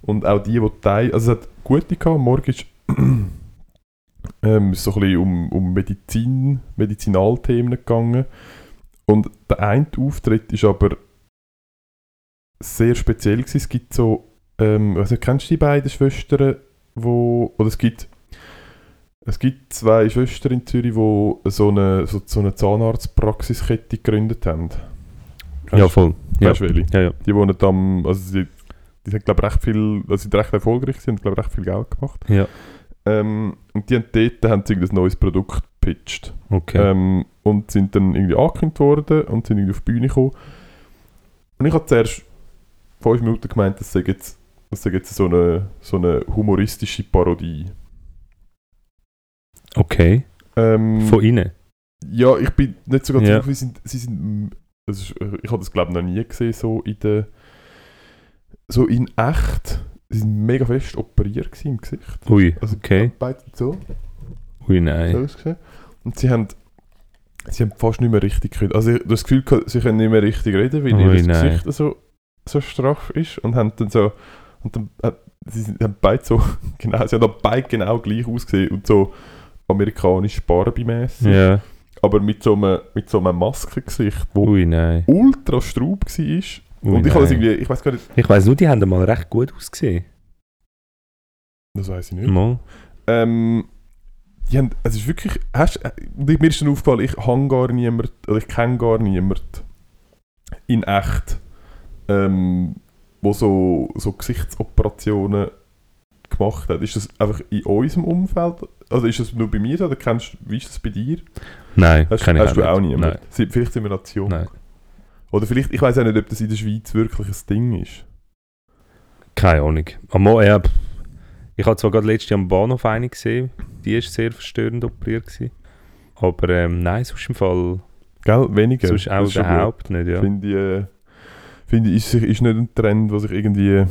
Und auch die, die teil, also es hat gute gehabt, morgen ist ähm, so ein bisschen um, um Medizin, Medizinalthemen gegangen. Und der eine Auftritt ist aber sehr speziell gewesen. Es gibt so, ähm, also kennst du die beiden Schwestern, wo, oder es gibt es gibt zwei Schwestern in Zürich, die so eine, so, so eine Zahnarztpraxiskette gegründet haben. Ja, voll. Ja. Weißt du? Ja, ja. Die wohnen am, also sie, die sind glaube recht viel, also sind recht erfolgreich, sie haben glaube recht viel Geld gemacht. Ja. Ähm, und die haben dort haben sie ein neues Produkt gepitcht. Okay. Ähm, und sind dann irgendwie angekündigt worden und sind irgendwie auf die Bühne gekommen. Und ich habe zuerst fünf Minuten gemeint, das sei jetzt, das sei jetzt so, eine, so eine humoristische Parodie. okay. Ähm, Von innen? Ja, ich bin nicht so ganz Ja. sicher, wie sind, sie sind, das ist, ich habe das glaube ich noch nie gesehen, so in der, so in echt. Sie sind mega fest operiert im Gesicht. Ui, Also okay. beide so, Ui, so nein. ausgesehen. Und sie haben, sie haben fast nicht mehr richtig können. Also ich das Gefühl, sie können nicht mehr richtig reden, weil Ui, ihr nein. Gesicht so, so straff ist und haben dann so, und dann, äh, sie sind- haben beide so, genau, sie haben beide genau gleich ausgesehen und so amerikanisch Barbie-mässig. Ja. aber mit so einem, mit so einem Maskengesicht, wo Ui, ultra straub war. Ui, und ich habe das nein. irgendwie, ich weiß gar nicht, Ich weiss nur, die haben mal recht gut ausgesehen. das weiß ich nicht. Mal. Ähm, die haben, es ist wirklich, hast, äh, mir ist dann aufgefallen, ich habe gar niemand, oder ich kenne gar niemand in echt, ähm, wo so, so Gesichtsoperationen gemacht hat. Ist das einfach in unserem Umfeld? Also ist das nur bei mir so, oder kennst, wie ist das bei dir? Nein, Hast, kenn ich hast du auch nicht. niemand? Sie- Vielleicht sind wir Nation. Nein. Oder vielleicht, ich weiß auch nicht, ob das in der Schweiz wirklich ein Ding ist. Keine Ahnung. Aber ja, ich habe zwar gerade letztes Jahr am Bahnhof eine gesehen, die war sehr verstörend operiert. Gewesen. Aber ähm, nein, sonst im Fall Gell? Weniger. sonst auch überhaupt nicht. Ja. Finde ich, äh, finde ich ist, ist nicht ein Trend, der sich irgendwie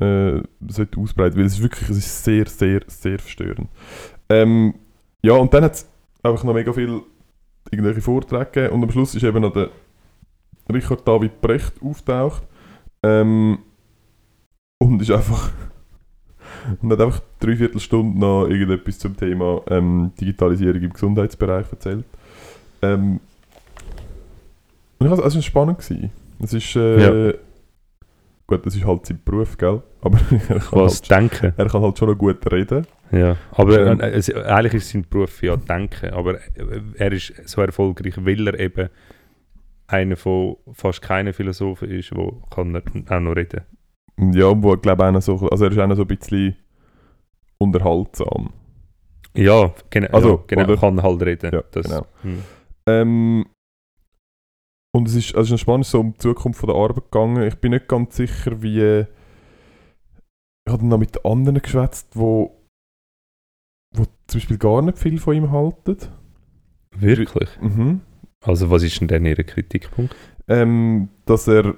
äh, sollte ausbreiten weil es ist wirklich, es ist sehr, sehr, sehr verstörend. Ähm, ja, und dann hat es einfach noch mega viel irgendwelche Vorträge und am Schluss ist eben noch der Richard David Brecht auftaucht ähm, und ist einfach und hat einfach dreiviertel Stunde noch irgendetwas zum Thema ähm, Digitalisierung im Gesundheitsbereich erzählt. Ähm, und ich also, es war spannend. Gewesen. Es ist, äh, gut, das ist halt sein Beruf, gell? Aber er kann, Was halt, denken. er kann halt schon noch gut reden. Ja. Aber Ähm. äh, es, eigentlich ist sein Beruf ja denken. Aber er ist so erfolgreich, weil er eben einer von fast keinen Philosophen ist, wo kann auch noch reden. Ja, und wo ich glaube auch so, also er ist auch noch so ein bisschen unterhaltsam. Ja, genau. Also, ja, genau oder? kann halt reden. Ja, das, genau. Hm. Ähm, und es ist, also es ist spannend, so um die Zukunft von der Arbeit gegangen. Ich bin nicht ganz sicher, wie. Ich habe noch mit anderen geschwätzt, wo, wo zum Beispiel gar nicht viel von ihm halten. Wirklich? Mhm. Also was ist denn dann Ihr Kritikpunkt? ähm, dass er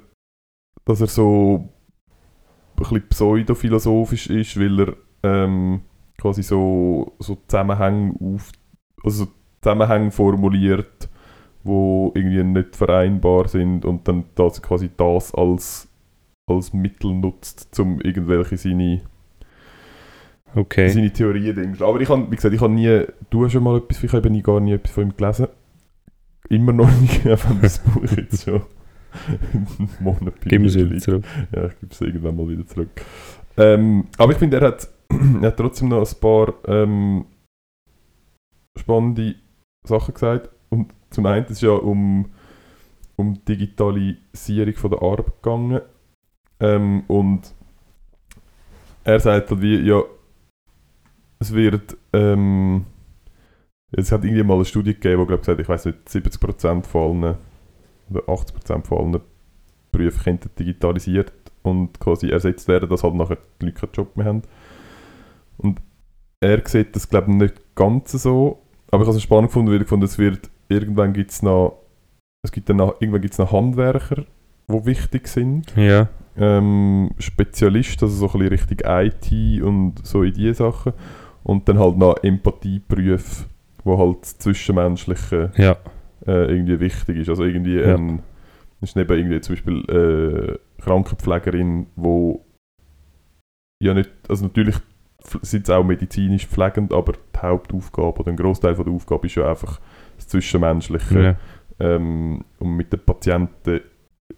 dass er so ein bisschen pseudophilosophisch ist, weil er ähm, quasi so, so Zusammenhänge auf also Zusammenhänge formuliert, wo irgendwie nicht vereinbar sind und dann das quasi das als als Mittel nutzt, um irgendwelche seine, Okay. seine Theorien zu Aber ich habe, wie gesagt, ich habe nie, du hast schon mal etwas, ich habe nie- gar nie etwas von ihm gelesen. Immer noch nicht, wenn das Buch jetzt schon Monat mir mir wieder zurück. Ja, ich gebe es irgendwann mal wieder zurück. Ähm, aber ich finde, er hat, er hat trotzdem noch ein paar ähm, spannende Sachen gesagt. Und zum einen ist ja um, um die Digitalisierung von der Arbeit gegangen. Ähm, und er sagt halt wie, ja, es wird, ähm, es hat irgendwie mal eine Studie gegeben, die glaube gesagt, ich weiß nicht, 70% von allen oder 80% von allen Berufe könnten digitalisiert und quasi ersetzt werden, dass halt nachher die Leute keinen Job mehr haben. Und er sieht das glaube ich nicht ganz so, aber ich habe es spannend gefunden, weil ich fand, es wird, irgendwann gibt es noch, es gibt dann noch, irgendwann gibt es noch Handwerker, die wichtig sind. Ja. Ähm, Spezialist, also so ein bisschen Richtung IT und so in diese Sachen. Und dann halt noch Empathieprüfe, wo halt das Zwischenmenschliche Ja. äh, irgendwie wichtig ist. Also irgendwie Ja. ein, ist neben irgendwie zum Beispiel äh, Krankenpflegerin, wo ja nicht, also natürlich sind sie auch medizinisch pflegend, aber die Hauptaufgabe oder ein Großteil der Aufgabe ist ja einfach das Zwischenmenschliche ja. ähm, und mit den Patienten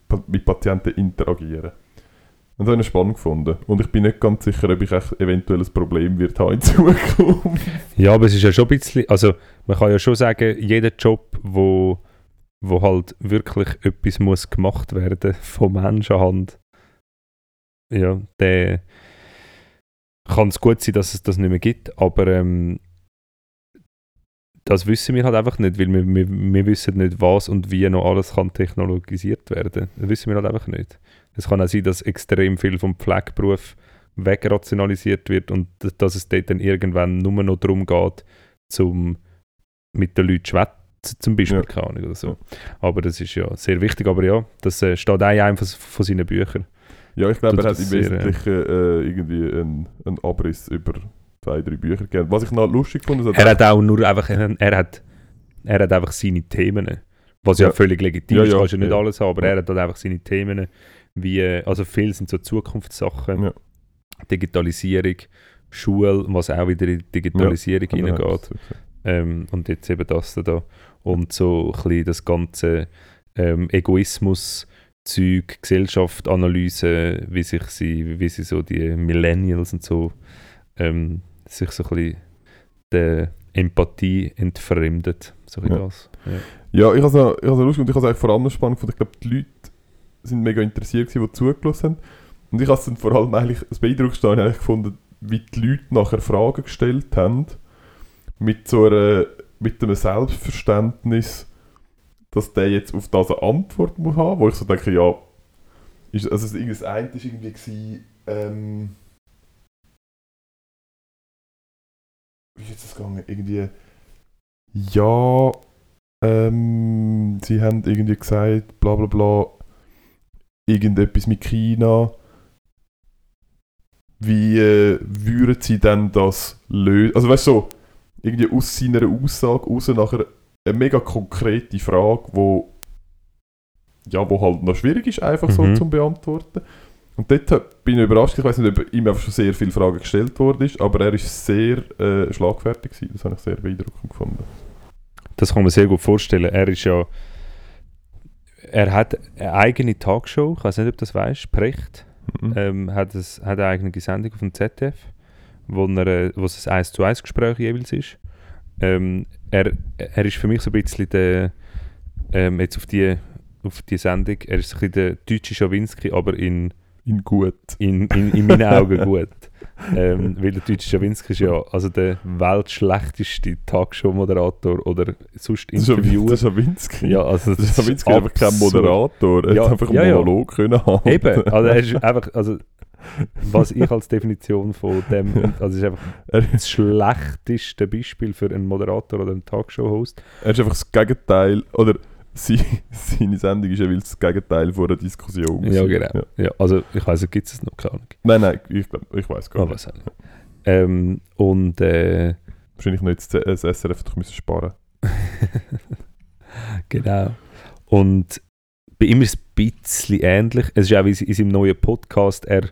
pa mit Patienten interagieren. Und habe ich spannend gefunden. Und ich bin nicht ganz sicher, ob ich eventuell ein Problem wird haben in Zukunft. Ja, aber es ist ja schon ein bisschen, also man kann ja schon sagen, jeder Job, wo, wo halt wirklich etwas muss gemacht werden von Menschenhand, ja, der kann es gut sein, dass es das nicht mehr gibt, aber ähm, das wissen wir halt einfach nicht, weil wir, wir, wir wissen nicht, was und wie noch alles kann technologisiert werden. Das wissen wir halt einfach nicht. Es kann auch sein, dass extrem viel vom Pflegeberuf wegrationalisiert wird und dass es dort dann irgendwann nur noch darum geht, zum mit den Leuten schwätzen, zum Beispiel, Ja. keine Ahnung oder so. Aber das ist ja sehr wichtig, aber ja, das äh, steht auch in einem von, seinen Büchern. Ja, ich glaube, er hat im äh, Wesentlichen äh, irgendwie einen, einen Abriss über zwei, drei Bücher gegeben. Was ich noch lustig fand, Er hat auch nur einfach, er, hat, er hat einfach seine Themen, was ja, Ja. völlig legitim Ja, ist, kannst ja nicht alles haben, aber er hat halt einfach seine Themen, wie, also viel sind so Zukunftssachen, Ja. Digitalisierung, Schule, was auch wieder in die Digitalisierung Ja, hineingeht. Ähm, und jetzt eben das da. Und so ein bisschen das ganze ähm, Egoismus, Zeug, Gesellschaft, Analyse, wie sich sie, wie sie so die Millennials und so ähm, sich so ein bisschen der Empathie entfremdet. So Ja. das. Ja. Ja, ich habe es lustig und ich habe es eigentlich vor allem spannend gefunden. Ich glaube, die Leute sind mega interessiert die zugelassen haben. Und ich habe es dann vor allem eigentlich, das Beeindruckendste habe gefunden, wie die Leute nachher Fragen gestellt haben, mit so einer, mit einem Selbstverständnis, dass der jetzt auf das eine Antwort muss haben, wo ich so denke, ja, ist, also das, das eine war irgendwie, ähm, wie ist jetzt das gegangen? Irgendwie, ja, ähm, sie haben irgendwie gesagt, bla bla bla, irgendetwas mit China. Wie äh, würden sie denn das lösen? Also weißt du, so, irgendwie aus seiner Aussage raus nachher eine mega konkrete Frage, wo ja, wo halt noch schwierig ist, einfach so Mhm. zu beantworten. Und dort bin ich überrascht, ich weiß nicht, ob ihm einfach schon sehr viele Fragen gestellt worden ist, aber er ist sehr äh, schlagfertig gewesen. Das habe ich sehr beeindruckend gefunden. Das kann man sehr gut vorstellen. Er ist ja. Er hat eine eigene Talkshow, ich weiß nicht, ob du das weißt, Precht. Mhm. ähm, hat, es, hat eine eigene Sendung auf dem ZDF, wo, er, äh, wo es ein 1 zu 1 Gespräch jeweils ist. Ähm, er, er ist für mich so ein bisschen der, ähm, jetzt auf die, auf die Sendung, er ist so ein bisschen der deutsche Schawinski, aber in, In gut. in, in, in meinen Augen gut. Ähm, weil der deutsche Schawinski ist ja also der weltschlechteste Talkshow-Moderator oder sonst ist ja- Interviewer. Ist Schawinski. Ja, also ist Schawinski hat einfach kein. Moderator. Er Ja, hat einfach einen ja, ja. Monolog können haben. Eben, also er ist einfach, also was ich als Definition von dem, also ist einfach das schlechteste Beispiel für einen Moderator oder einen Talkshow-Host. er ist einfach das Gegenteil, oder sie, seine Sendung ist ja weil das Gegenteil von einer Diskussion. Ja, genau. Ja, also ich weiß gibt es noch? Keine Ahnung. Nein, nein, ich glaube, ich weiß gar Ah, nicht. weiß auch nicht. Ähm, und äh, Wahrscheinlich nicht das, das SRF doch müssen sparen. genau. Und bei ihm ist es ein bisschen ähnlich. Es ist auch in, in seinem neuen Podcast, er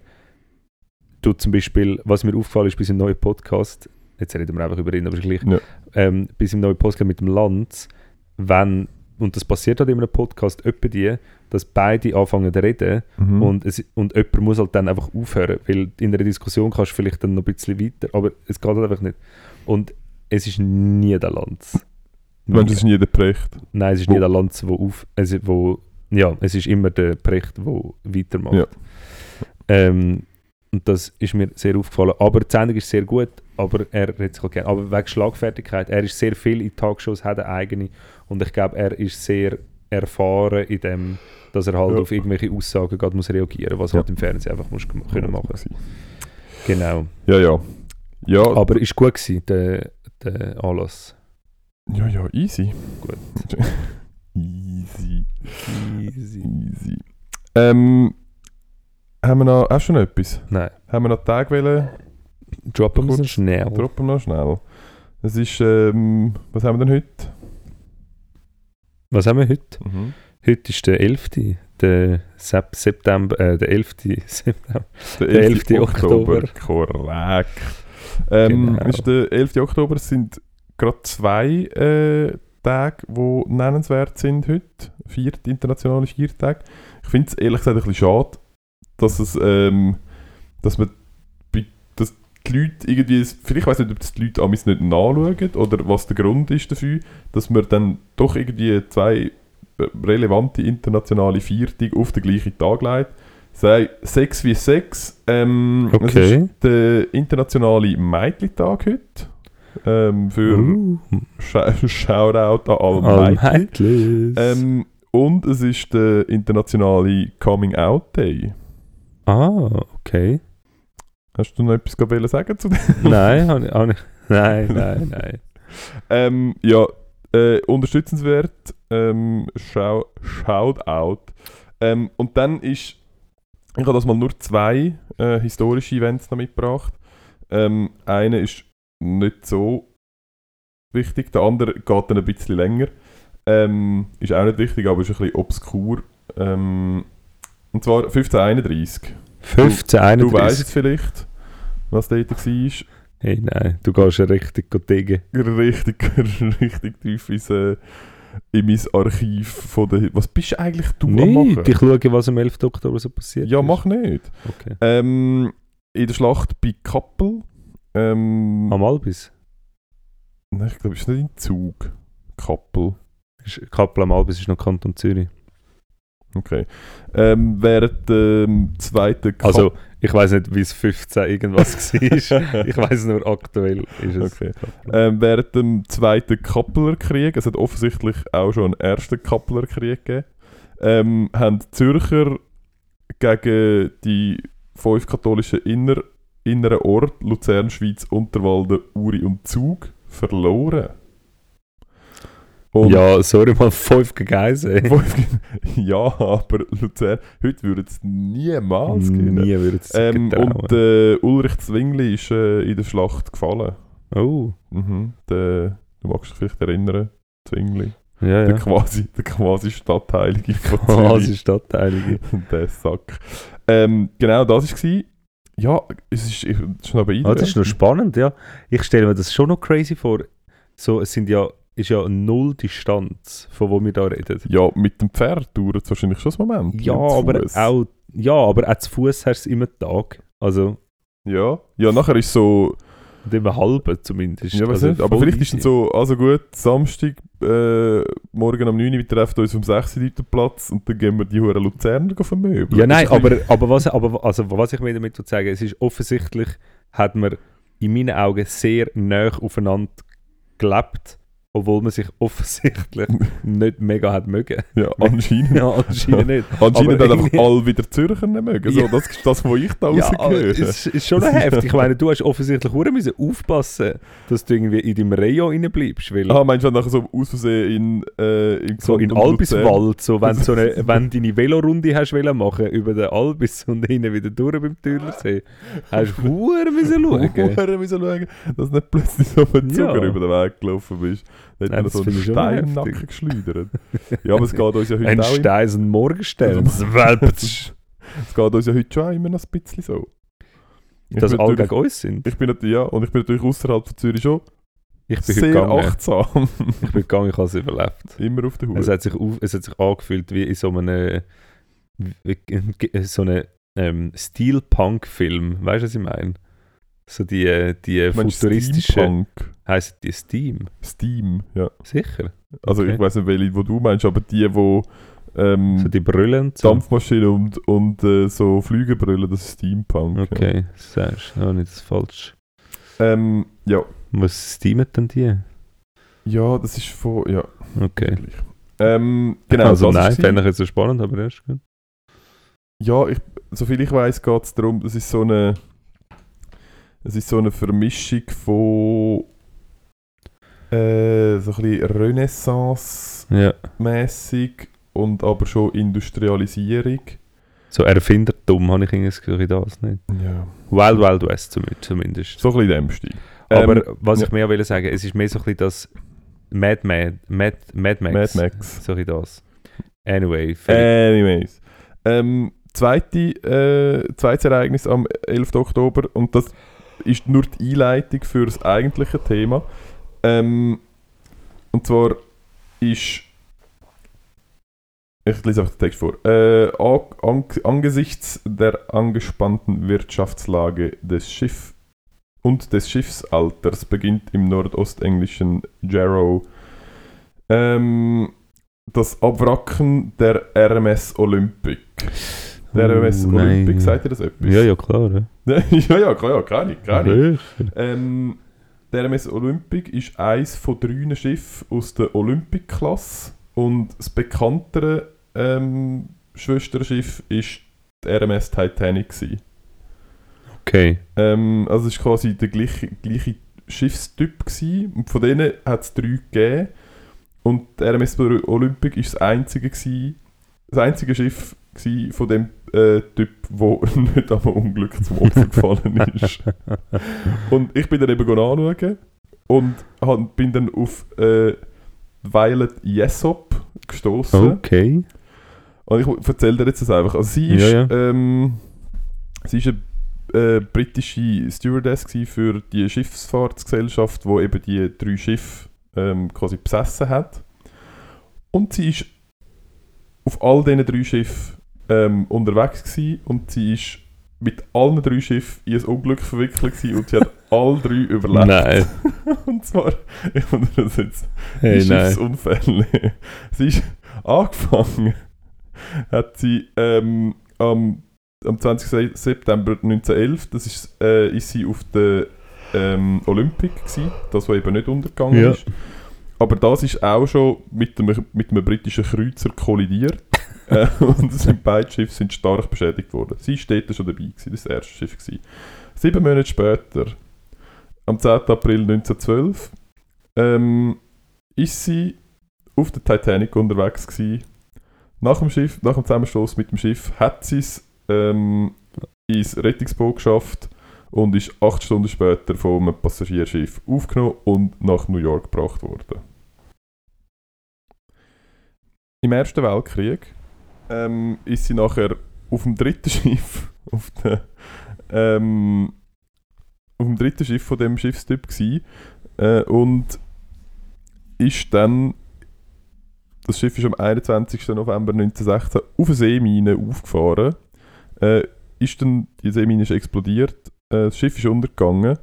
tut zum Beispiel, was mir aufgefallen ist bei seinem neuen Podcast, jetzt reden wir einfach über ihn, aber gleich, Ja. ähm, bei seinem neuen Podcast mit dem Lanz, wenn, und das passiert halt in einem Podcast, öppe die, dass beide anfangen zu reden Mhm. und, es, und jemand muss halt dann einfach aufhören, weil in einer Diskussion kannst du vielleicht dann noch ein bisschen weiter, aber es geht halt einfach nicht. Und es ist nie der Lanz. Mensch, das ist nie der Precht. Nein, es ist Wo- nie der Lanz, wo auf, also wo, ja, es ist immer der Precht, der weitermacht. Ja. Ähm, und das ist mir sehr aufgefallen. Aber die Sendung ist sehr gut, aber er redet sich halt gerne. Aber wegen Schlagfertigkeit, er ist sehr viel in Talkshows, hat eine eigene und ich glaube, er ist sehr erfahren in dem, dass er halt Ja. auf irgendwelche Aussagen gerade muss reagieren, was Ja. halt im Fernsehen einfach muss können machen. Genau. Ja, ja. Ja, Aber ist gut gewesen, der, der Anlass. ja, ja, easy. Gut. easy. Easy. Easy. Ähm, haben wir noch, du noch etwas? Nein. Haben wir noch Tag wollen? Droppen wir schnell. Droppen noch schnell. Es ist, ähm, was haben wir denn heute? Was haben wir heute? Heute ist der 11. Der Sep September, äh, der 11. September. Der Der 11. Oktober. Korrekt. Ähm, Genau. ist der 11. Oktober sind gerade zwei äh, Tage, die nennenswert sind heute. Vier internationale Viertage. Ich finde es ehrlich gesagt ein bisschen schade, dass es, ähm, dass man dass die Leute irgendwie, vielleicht weiß nicht, ob das die Leute amigs nicht nachschauen oder was der Grund ist dafür, dass man dann doch irgendwie zwei äh, relevante internationale Viertage auf den gleichen Tag legt. Sei Sex wie Sex. Ähm, Es Okay. ist der internationale Mädchentag heute. Ähm, für Uh, Sh Shoutout an alle Mädchen. Allmädchen. Ähm, und es ist der internationale Coming Out Day. Ah, okay. Hast du noch etwas wollen sagen zu dem? nein, habe ich, hab ich, nein, nein, nein. Ähm, ja, äh, unterstützenswert. Ähm, Shou- Shoutout. Ähm, und dann ist, ich habe das mal nur zwei äh, historische Events noch mitgebracht. Ähm, einer ist nicht so wichtig, der andere geht dann ein bisschen länger. Ähm, ist auch nicht wichtig, aber ist ein bisschen obskur. Ähm, und zwar 1531. 15, Du 31. weißt jetzt vielleicht, was dort war. Hey, nein, du gehst ja richtig tegen. richtig, richtig tief ins, äh, in mein Archiv von der... Was bist eigentlich du am Nicht, machen? ich schaue, was am 11. Oktober so passiert Ja, ist. mach nicht. Okay. Ähm, in der Schlacht bei Kappel... Ähm, Am Albis. nein, ich glaube, es ist nicht in Zug. Kappel. Kappel am Albis ist noch Kanton Zürich. Okay. Ähm, während dem zweiten Kappel... Also, ich weiß nicht, wie es 15 irgendwas war. ich weiß nur, aktuell ist es. Okay. Ähm, während dem zweiten Kappeler Krieg, es hat offensichtlich auch schon einen ersten Kappeler Krieg gegeben, ähm, haben die Zürcher gegen die fünf katholischen Inner, inneren Orte, Luzern, Schweiz, Unterwalden, Uri und Zug, verloren. Und ja, sorry, mal 5 gegen 1. ey. fünf- ja, aber Luzern, heute würde es niemals gehen. Nie würde es Ähm, getrauen. und äh, Ulrich Zwingli ist äh, in der Schlacht gefallen. Oh, Mhm. Der, du magst dich vielleicht erinnern, Zwingli. ja, Der ja. quasi, der quasi Stadtheilige von Quasi Zürich. Stadtteilige. der Sack. Ähm, genau, das war Ja, es ist, es ist noch Ah, beeindruckend. das ist noch spannend, ja. Ich stelle mir das schon noch crazy vor. So, es sind ja, ist ja null Distanz, von wo wir da reden. ja, mit dem Pferd dauert es wahrscheinlich schon einen Moment. Ja, aber auch, ja, aber auch zu Fuß hast du es immer Tag. Also, Ja, ja, nachher ist so... und immer halben zumindest. Ja, also nicht, aber vielleicht ist dann easy. so, also gut, Samstag, äh, morgen um 9 Uhr, wir treffen uns um 6 Uhr den Platz und dann gehen wir die Huren Luzerner vermöbeln. Ja, nein, ist aber, aber, was, aber also, was ich mir damit sagen es ist offensichtlich, hat man in meinen Augen sehr nah aufeinander gelebt, obwohl man sich offensichtlich nicht mega hat mögen. Ja, anscheinend. Ja, anscheinend nicht. Anscheinend haben einfach alle wieder Zürcher nicht mögen. So, das ist das, was ich da Ja, rausgehöre. es ist schon heftig. Ich meine, du hast offensichtlich hure müssen aufpassen, dass du irgendwie in deinem Rayon reinbleibst, weil Ah, meinst du, wenn nachher so aus Versehen in, äh, im so in Albiswald, so, wenn, du so eine, wenn du deine Velorunde hast wollen machen über den Albis und hinten wieder durch beim Tülersee, hast du müssen schauen. Huren müssen schauen, dass du nicht plötzlich so mit Zucker Ja. über den Weg gelaufen bist. Nein, hat mir das so einen Stein im. Nacken geschleudert. Ja, aber es geht uns ja heute Ein auch im- Stein, ein Morgenstern. Es geht uns ja heute schon auch immer noch ein bisschen so. Dass alle gegen uns sind. Ich bin natürlich, ja, und ich bin natürlich außerhalb von Zürich schon Ich bin sehr gegangen. achtsam. Ich bin gegangen, ich habe es überlebt. immer auf der Hut. Es hat, sich auf, es hat sich angefühlt wie in so einem so einem ähm, Steelpunk-Film. Weißt du, was ich meine? So die, äh, die Meinst du futuristische. Die Steam? Steam, ja. Sicher. Also Okay. ich weiß nicht, welche wo du meinst, aber die, wo ähm, So die Brüllen so. Dampfmaschine und, und äh, so Flüge brüllen, das ist Steampunk. Okay, sagst du. Oh, nicht das falsch. Ja. Ähm, ja. Was steamen denn die? ja, das ist von, ja, Okay. Ähm, genau, also das nein, ist fände ich jetzt so spannend, aber erst gut. Ja, ich, soviel ich weiß, geht es darum, das ist so eine es ist so eine Vermischung von äh, so ein bisschen Renaissance Ja. und aber schon Industrialisierung. So Erfindertum habe ich irgendwie das nicht. Ja. Wild Wild West zum- zumindest. So ein bisschen dem Stil. Aber Ähm, was ich mehr will sagen, es ist mehr so ein bisschen das Mad, Mad, Mad, Mad Max. Mad Max. So ein bisschen das. Anyway. Anyways. Ähm, zweite, äh, zweites Ereignis am 11. Oktober und das ist nur die Einleitung für das eigentliche Thema. Ähm, und zwar ist. Ich lese einfach den Text vor. Äh, an, an, angesichts der angespannten Wirtschaftslage des Schiff und des Schiffsalters beginnt im nordostenglischen Jarrow ähm, das Abwracken der RMS Olympic. Der Oh, RMS nein. Olympic, sagt ihr das etwas? Ja, ja, klar. Ja. ja, ja, klar, ja, keine, keine. Ähm, der RMS Olympic ist eines von drei Schiffen aus der Olympic-Klasse und das bekanntere ähm, Schwesterschiff ist die RMS Titanic. Gewesen. Okay. Ähm, also es war quasi der gleiche, gleiche Schiffstyp gewesen. und von denen hat es drei gegeben und der RMS Olympic ist das einzige, gewesen, das einzige Schiff von dem äh, Typ, wo nicht am Unglück zum Opfer gefallen ist. und ich bin dann eben anschauen und han- bin dann auf äh, Violet Yesop gestoßen. Okay. Und ich erzähle dir jetzt das einfach. Also sie ist, Ja, ja. Ähm, sie ist eine äh, britische Stewardess für die Schiffsfahrtsgesellschaft, wo eben die drei Schiffe ähm, quasi besessen hat. Und sie ist auf all diesen drei Schiffen ähm, unterwegs gewesen und sie ist mit allen drei Schiffen in ein Unglück verwickelt gewesen und sie hat alle drei überlebt. Nein. Und zwar, ich muss das jetzt Hey. Schiffsunfälle. sie ist angefangen, hat sie ähm, am, am 20. Se- September 1911, das ist, äh, ist sie auf der ähm, Olympic gewesen, das was eben nicht untergegangen Ja. ist. Aber das ist auch schon mit einem, mit einem britischen Kreuzer kollidiert. äh, und sind beide Schiffe sind stark beschädigt worden. Sie dort schon dabei, gewesen, das erste Schiff. Gewesen. Sieben Monate später, am 10. April 1912, ähm, ist sie auf der Titanic unterwegs gewesen. Nach dem Schiff, nach dem Zusammenstoß mit dem Schiff, hat sie es ähm, ins Rettungsboot geschafft und ist acht Stunden später einem Passagierschiff aufgenommen und nach New York gebracht worden. Im Ersten Weltkrieg ähm, ist sie nachher auf dem dritten Schiff, auf, der, ähm, auf dem dritten Schiff von dem Schiffstyp gewesen, äh, und ist dann das Schiff ist am 21. November 1916 auf eine Seemine aufgefahren. Äh, ist dann, die Seemine ist explodiert, äh, das Schiff ist untergegangen.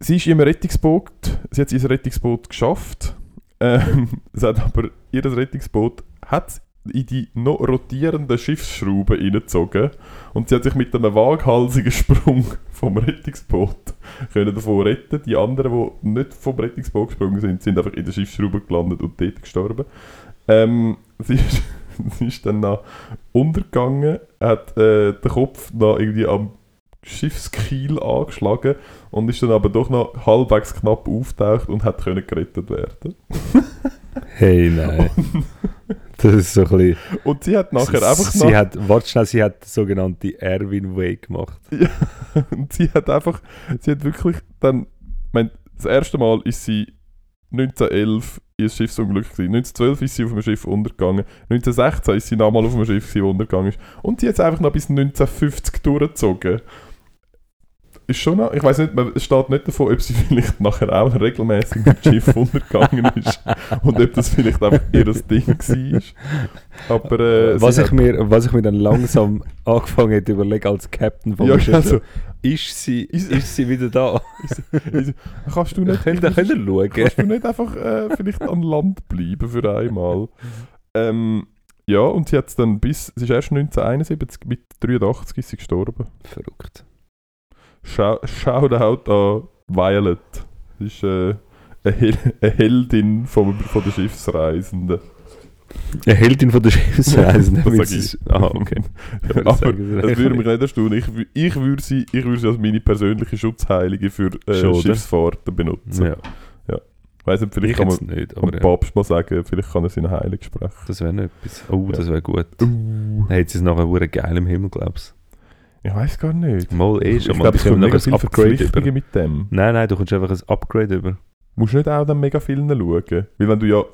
Sie ist einem Rettungsboot, sie hat sein Rettungsboot geschafft. Ähm, es hat aber ihr Rettungsboot hat in die noch rotierenden Schiffsschrauben reingezogen und sie hat sich mit einem waghalsigen Sprung vom Rettungsboot können davon retten. Die anderen, die nicht vom Rettungsboot gesprungen sind, sind einfach in der Schiffsschraube gelandet und dort gestorben. Ähm, sie, ist, sie ist dann noch untergegangen, hat äh, den Kopf noch irgendwie am Schiffskiel angeschlagen und ist dann aber doch noch halbwegs knapp auftaucht und hat können gerettet werden. Hey, nein. Das ist so ein bisschen... Und sie hat nachher einfach sie noch, hat, warte schnell, sie hat den sogenannten Erwin Way gemacht. und sie hat einfach, sie hat wirklich dann, ich meine, das erste Mal ist sie 1911 in ein Schiffsunglück gewesen. 1912 ist sie auf einem Schiff untergegangen. 1916 ist sie nochmal auf einem Schiff, gewesen, das untergegangen ist. Und die hat es einfach noch bis 1950 durchgezogen. Ist schon noch, ich weiß nicht, man- es steht nicht davon, ob sie vielleicht nachher auch regelmäßig mit dem Schiff untergegangen ist und ob das vielleicht einfach ihr Ding war. Aber äh, was, sie ich mir, was ich mir dann langsam angefangen habe überlegen als Captain von Ja, Schiff, also, ist, sie, Ist- ist sie wieder da? kannst du nicht, Könnt ihr, könnt ihr schauen? Kannst du nicht einfach äh, vielleicht an Land bleiben für einmal? Ähm, ja, und sie hat dann bis, sie ist erst 1971, mit 83 ist sie gestorben. Verrückt. Schau, Shoutout an Violet. Sie ist äh, eine, Hel eine Heldin vom, von den Schiffsreisenden. Eine Heldin von der Schiffsreisenden. Das damit sag ich. sie- Ah, okay. Aber sagen das würde mich nicht. erstaunen. Ich, ich würde sie, ich würde sie als meine persönliche Schutzheilige für äh, Schon? Schiffsfahrten benutzen. Ja. Ich weiss nicht, vielleicht Ich kann man nicht, aber ja, Papst mal sagen, vielleicht kann er seinen Heilig sprechen. das wäre noch etwas. Oh, Ja. das wäre gut. Uh, Dann hat sie es nachher geil im Himmel, glaubst ich weiß gar nicht. Mal eh schon ich glaube, es kommt viele ein Upgrade über. Mit dem. Nein, nein, du kommst einfach ein Upgrade über. Musst du nicht auch dann mega vielen schauen? Weil wenn du ja...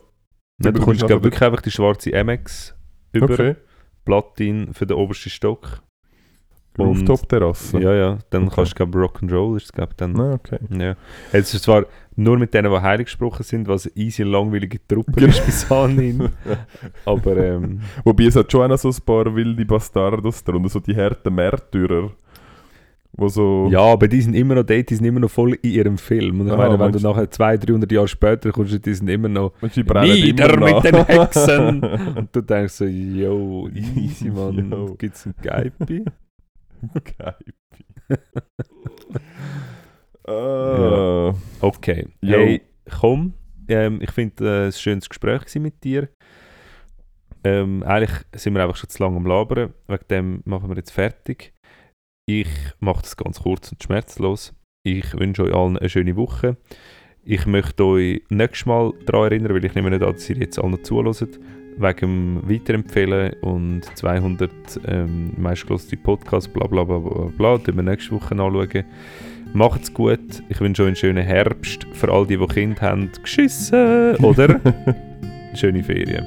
Nein, du kommst nachher glaub, wirklich einfach die schwarze MX über, Okay, Platin für den obersten Stock. Rooftop-Terrasse. Ja, ja, dann Okay. kannst du, glaube Rock'n'Roll ist es, glaube dann. Ah, okay. Ja. Jetzt ist zwar nur mit denen, die heilig gesprochen sind, was easy langweilige Truppe Genau. ist bis anhin. Aber ähm, Wobei es hat schon auch so ein paar wilde Bastardos drunter, so die harten Märtyrer. Wo so... ja, aber die sind immer noch dort, die sind immer noch voll in ihrem Film. Und ich Aha, meine, wenn du nachher 200, 300 Jahre später kommst, die sind immer noch Nieder immer mit noch. den Hexen! Und du denkst so, yo, easy, Mann. Yo. Gibt's einen Geipi? Geipi. Ah, Okay. Jo. Hey, komm. Ähm, ich finde äh, ein schönes Gespräch mit dir. Ähm, eigentlich sind wir einfach schon zu lange am Labern. Wegen dem machen wir jetzt fertig. Ich mache das ganz kurz und schmerzlos. Ich wünsche euch allen eine schöne Woche. Ich möchte euch nächstes Mal daran erinnern, weil ich nehme nicht an, dass ihr jetzt alle noch zuhört, wegen dem Weiterempfehlen und 200 ähm, meistgelöste Podcasts, bla bla bla bla bla, die wir nächste Woche anschauen. Macht's gut. Ich wünsche euch einen schönen Herbst. Für all die, die Kinder haben, geschissen, oder? Schöne Ferien.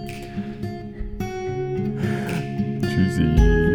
Tschüssi.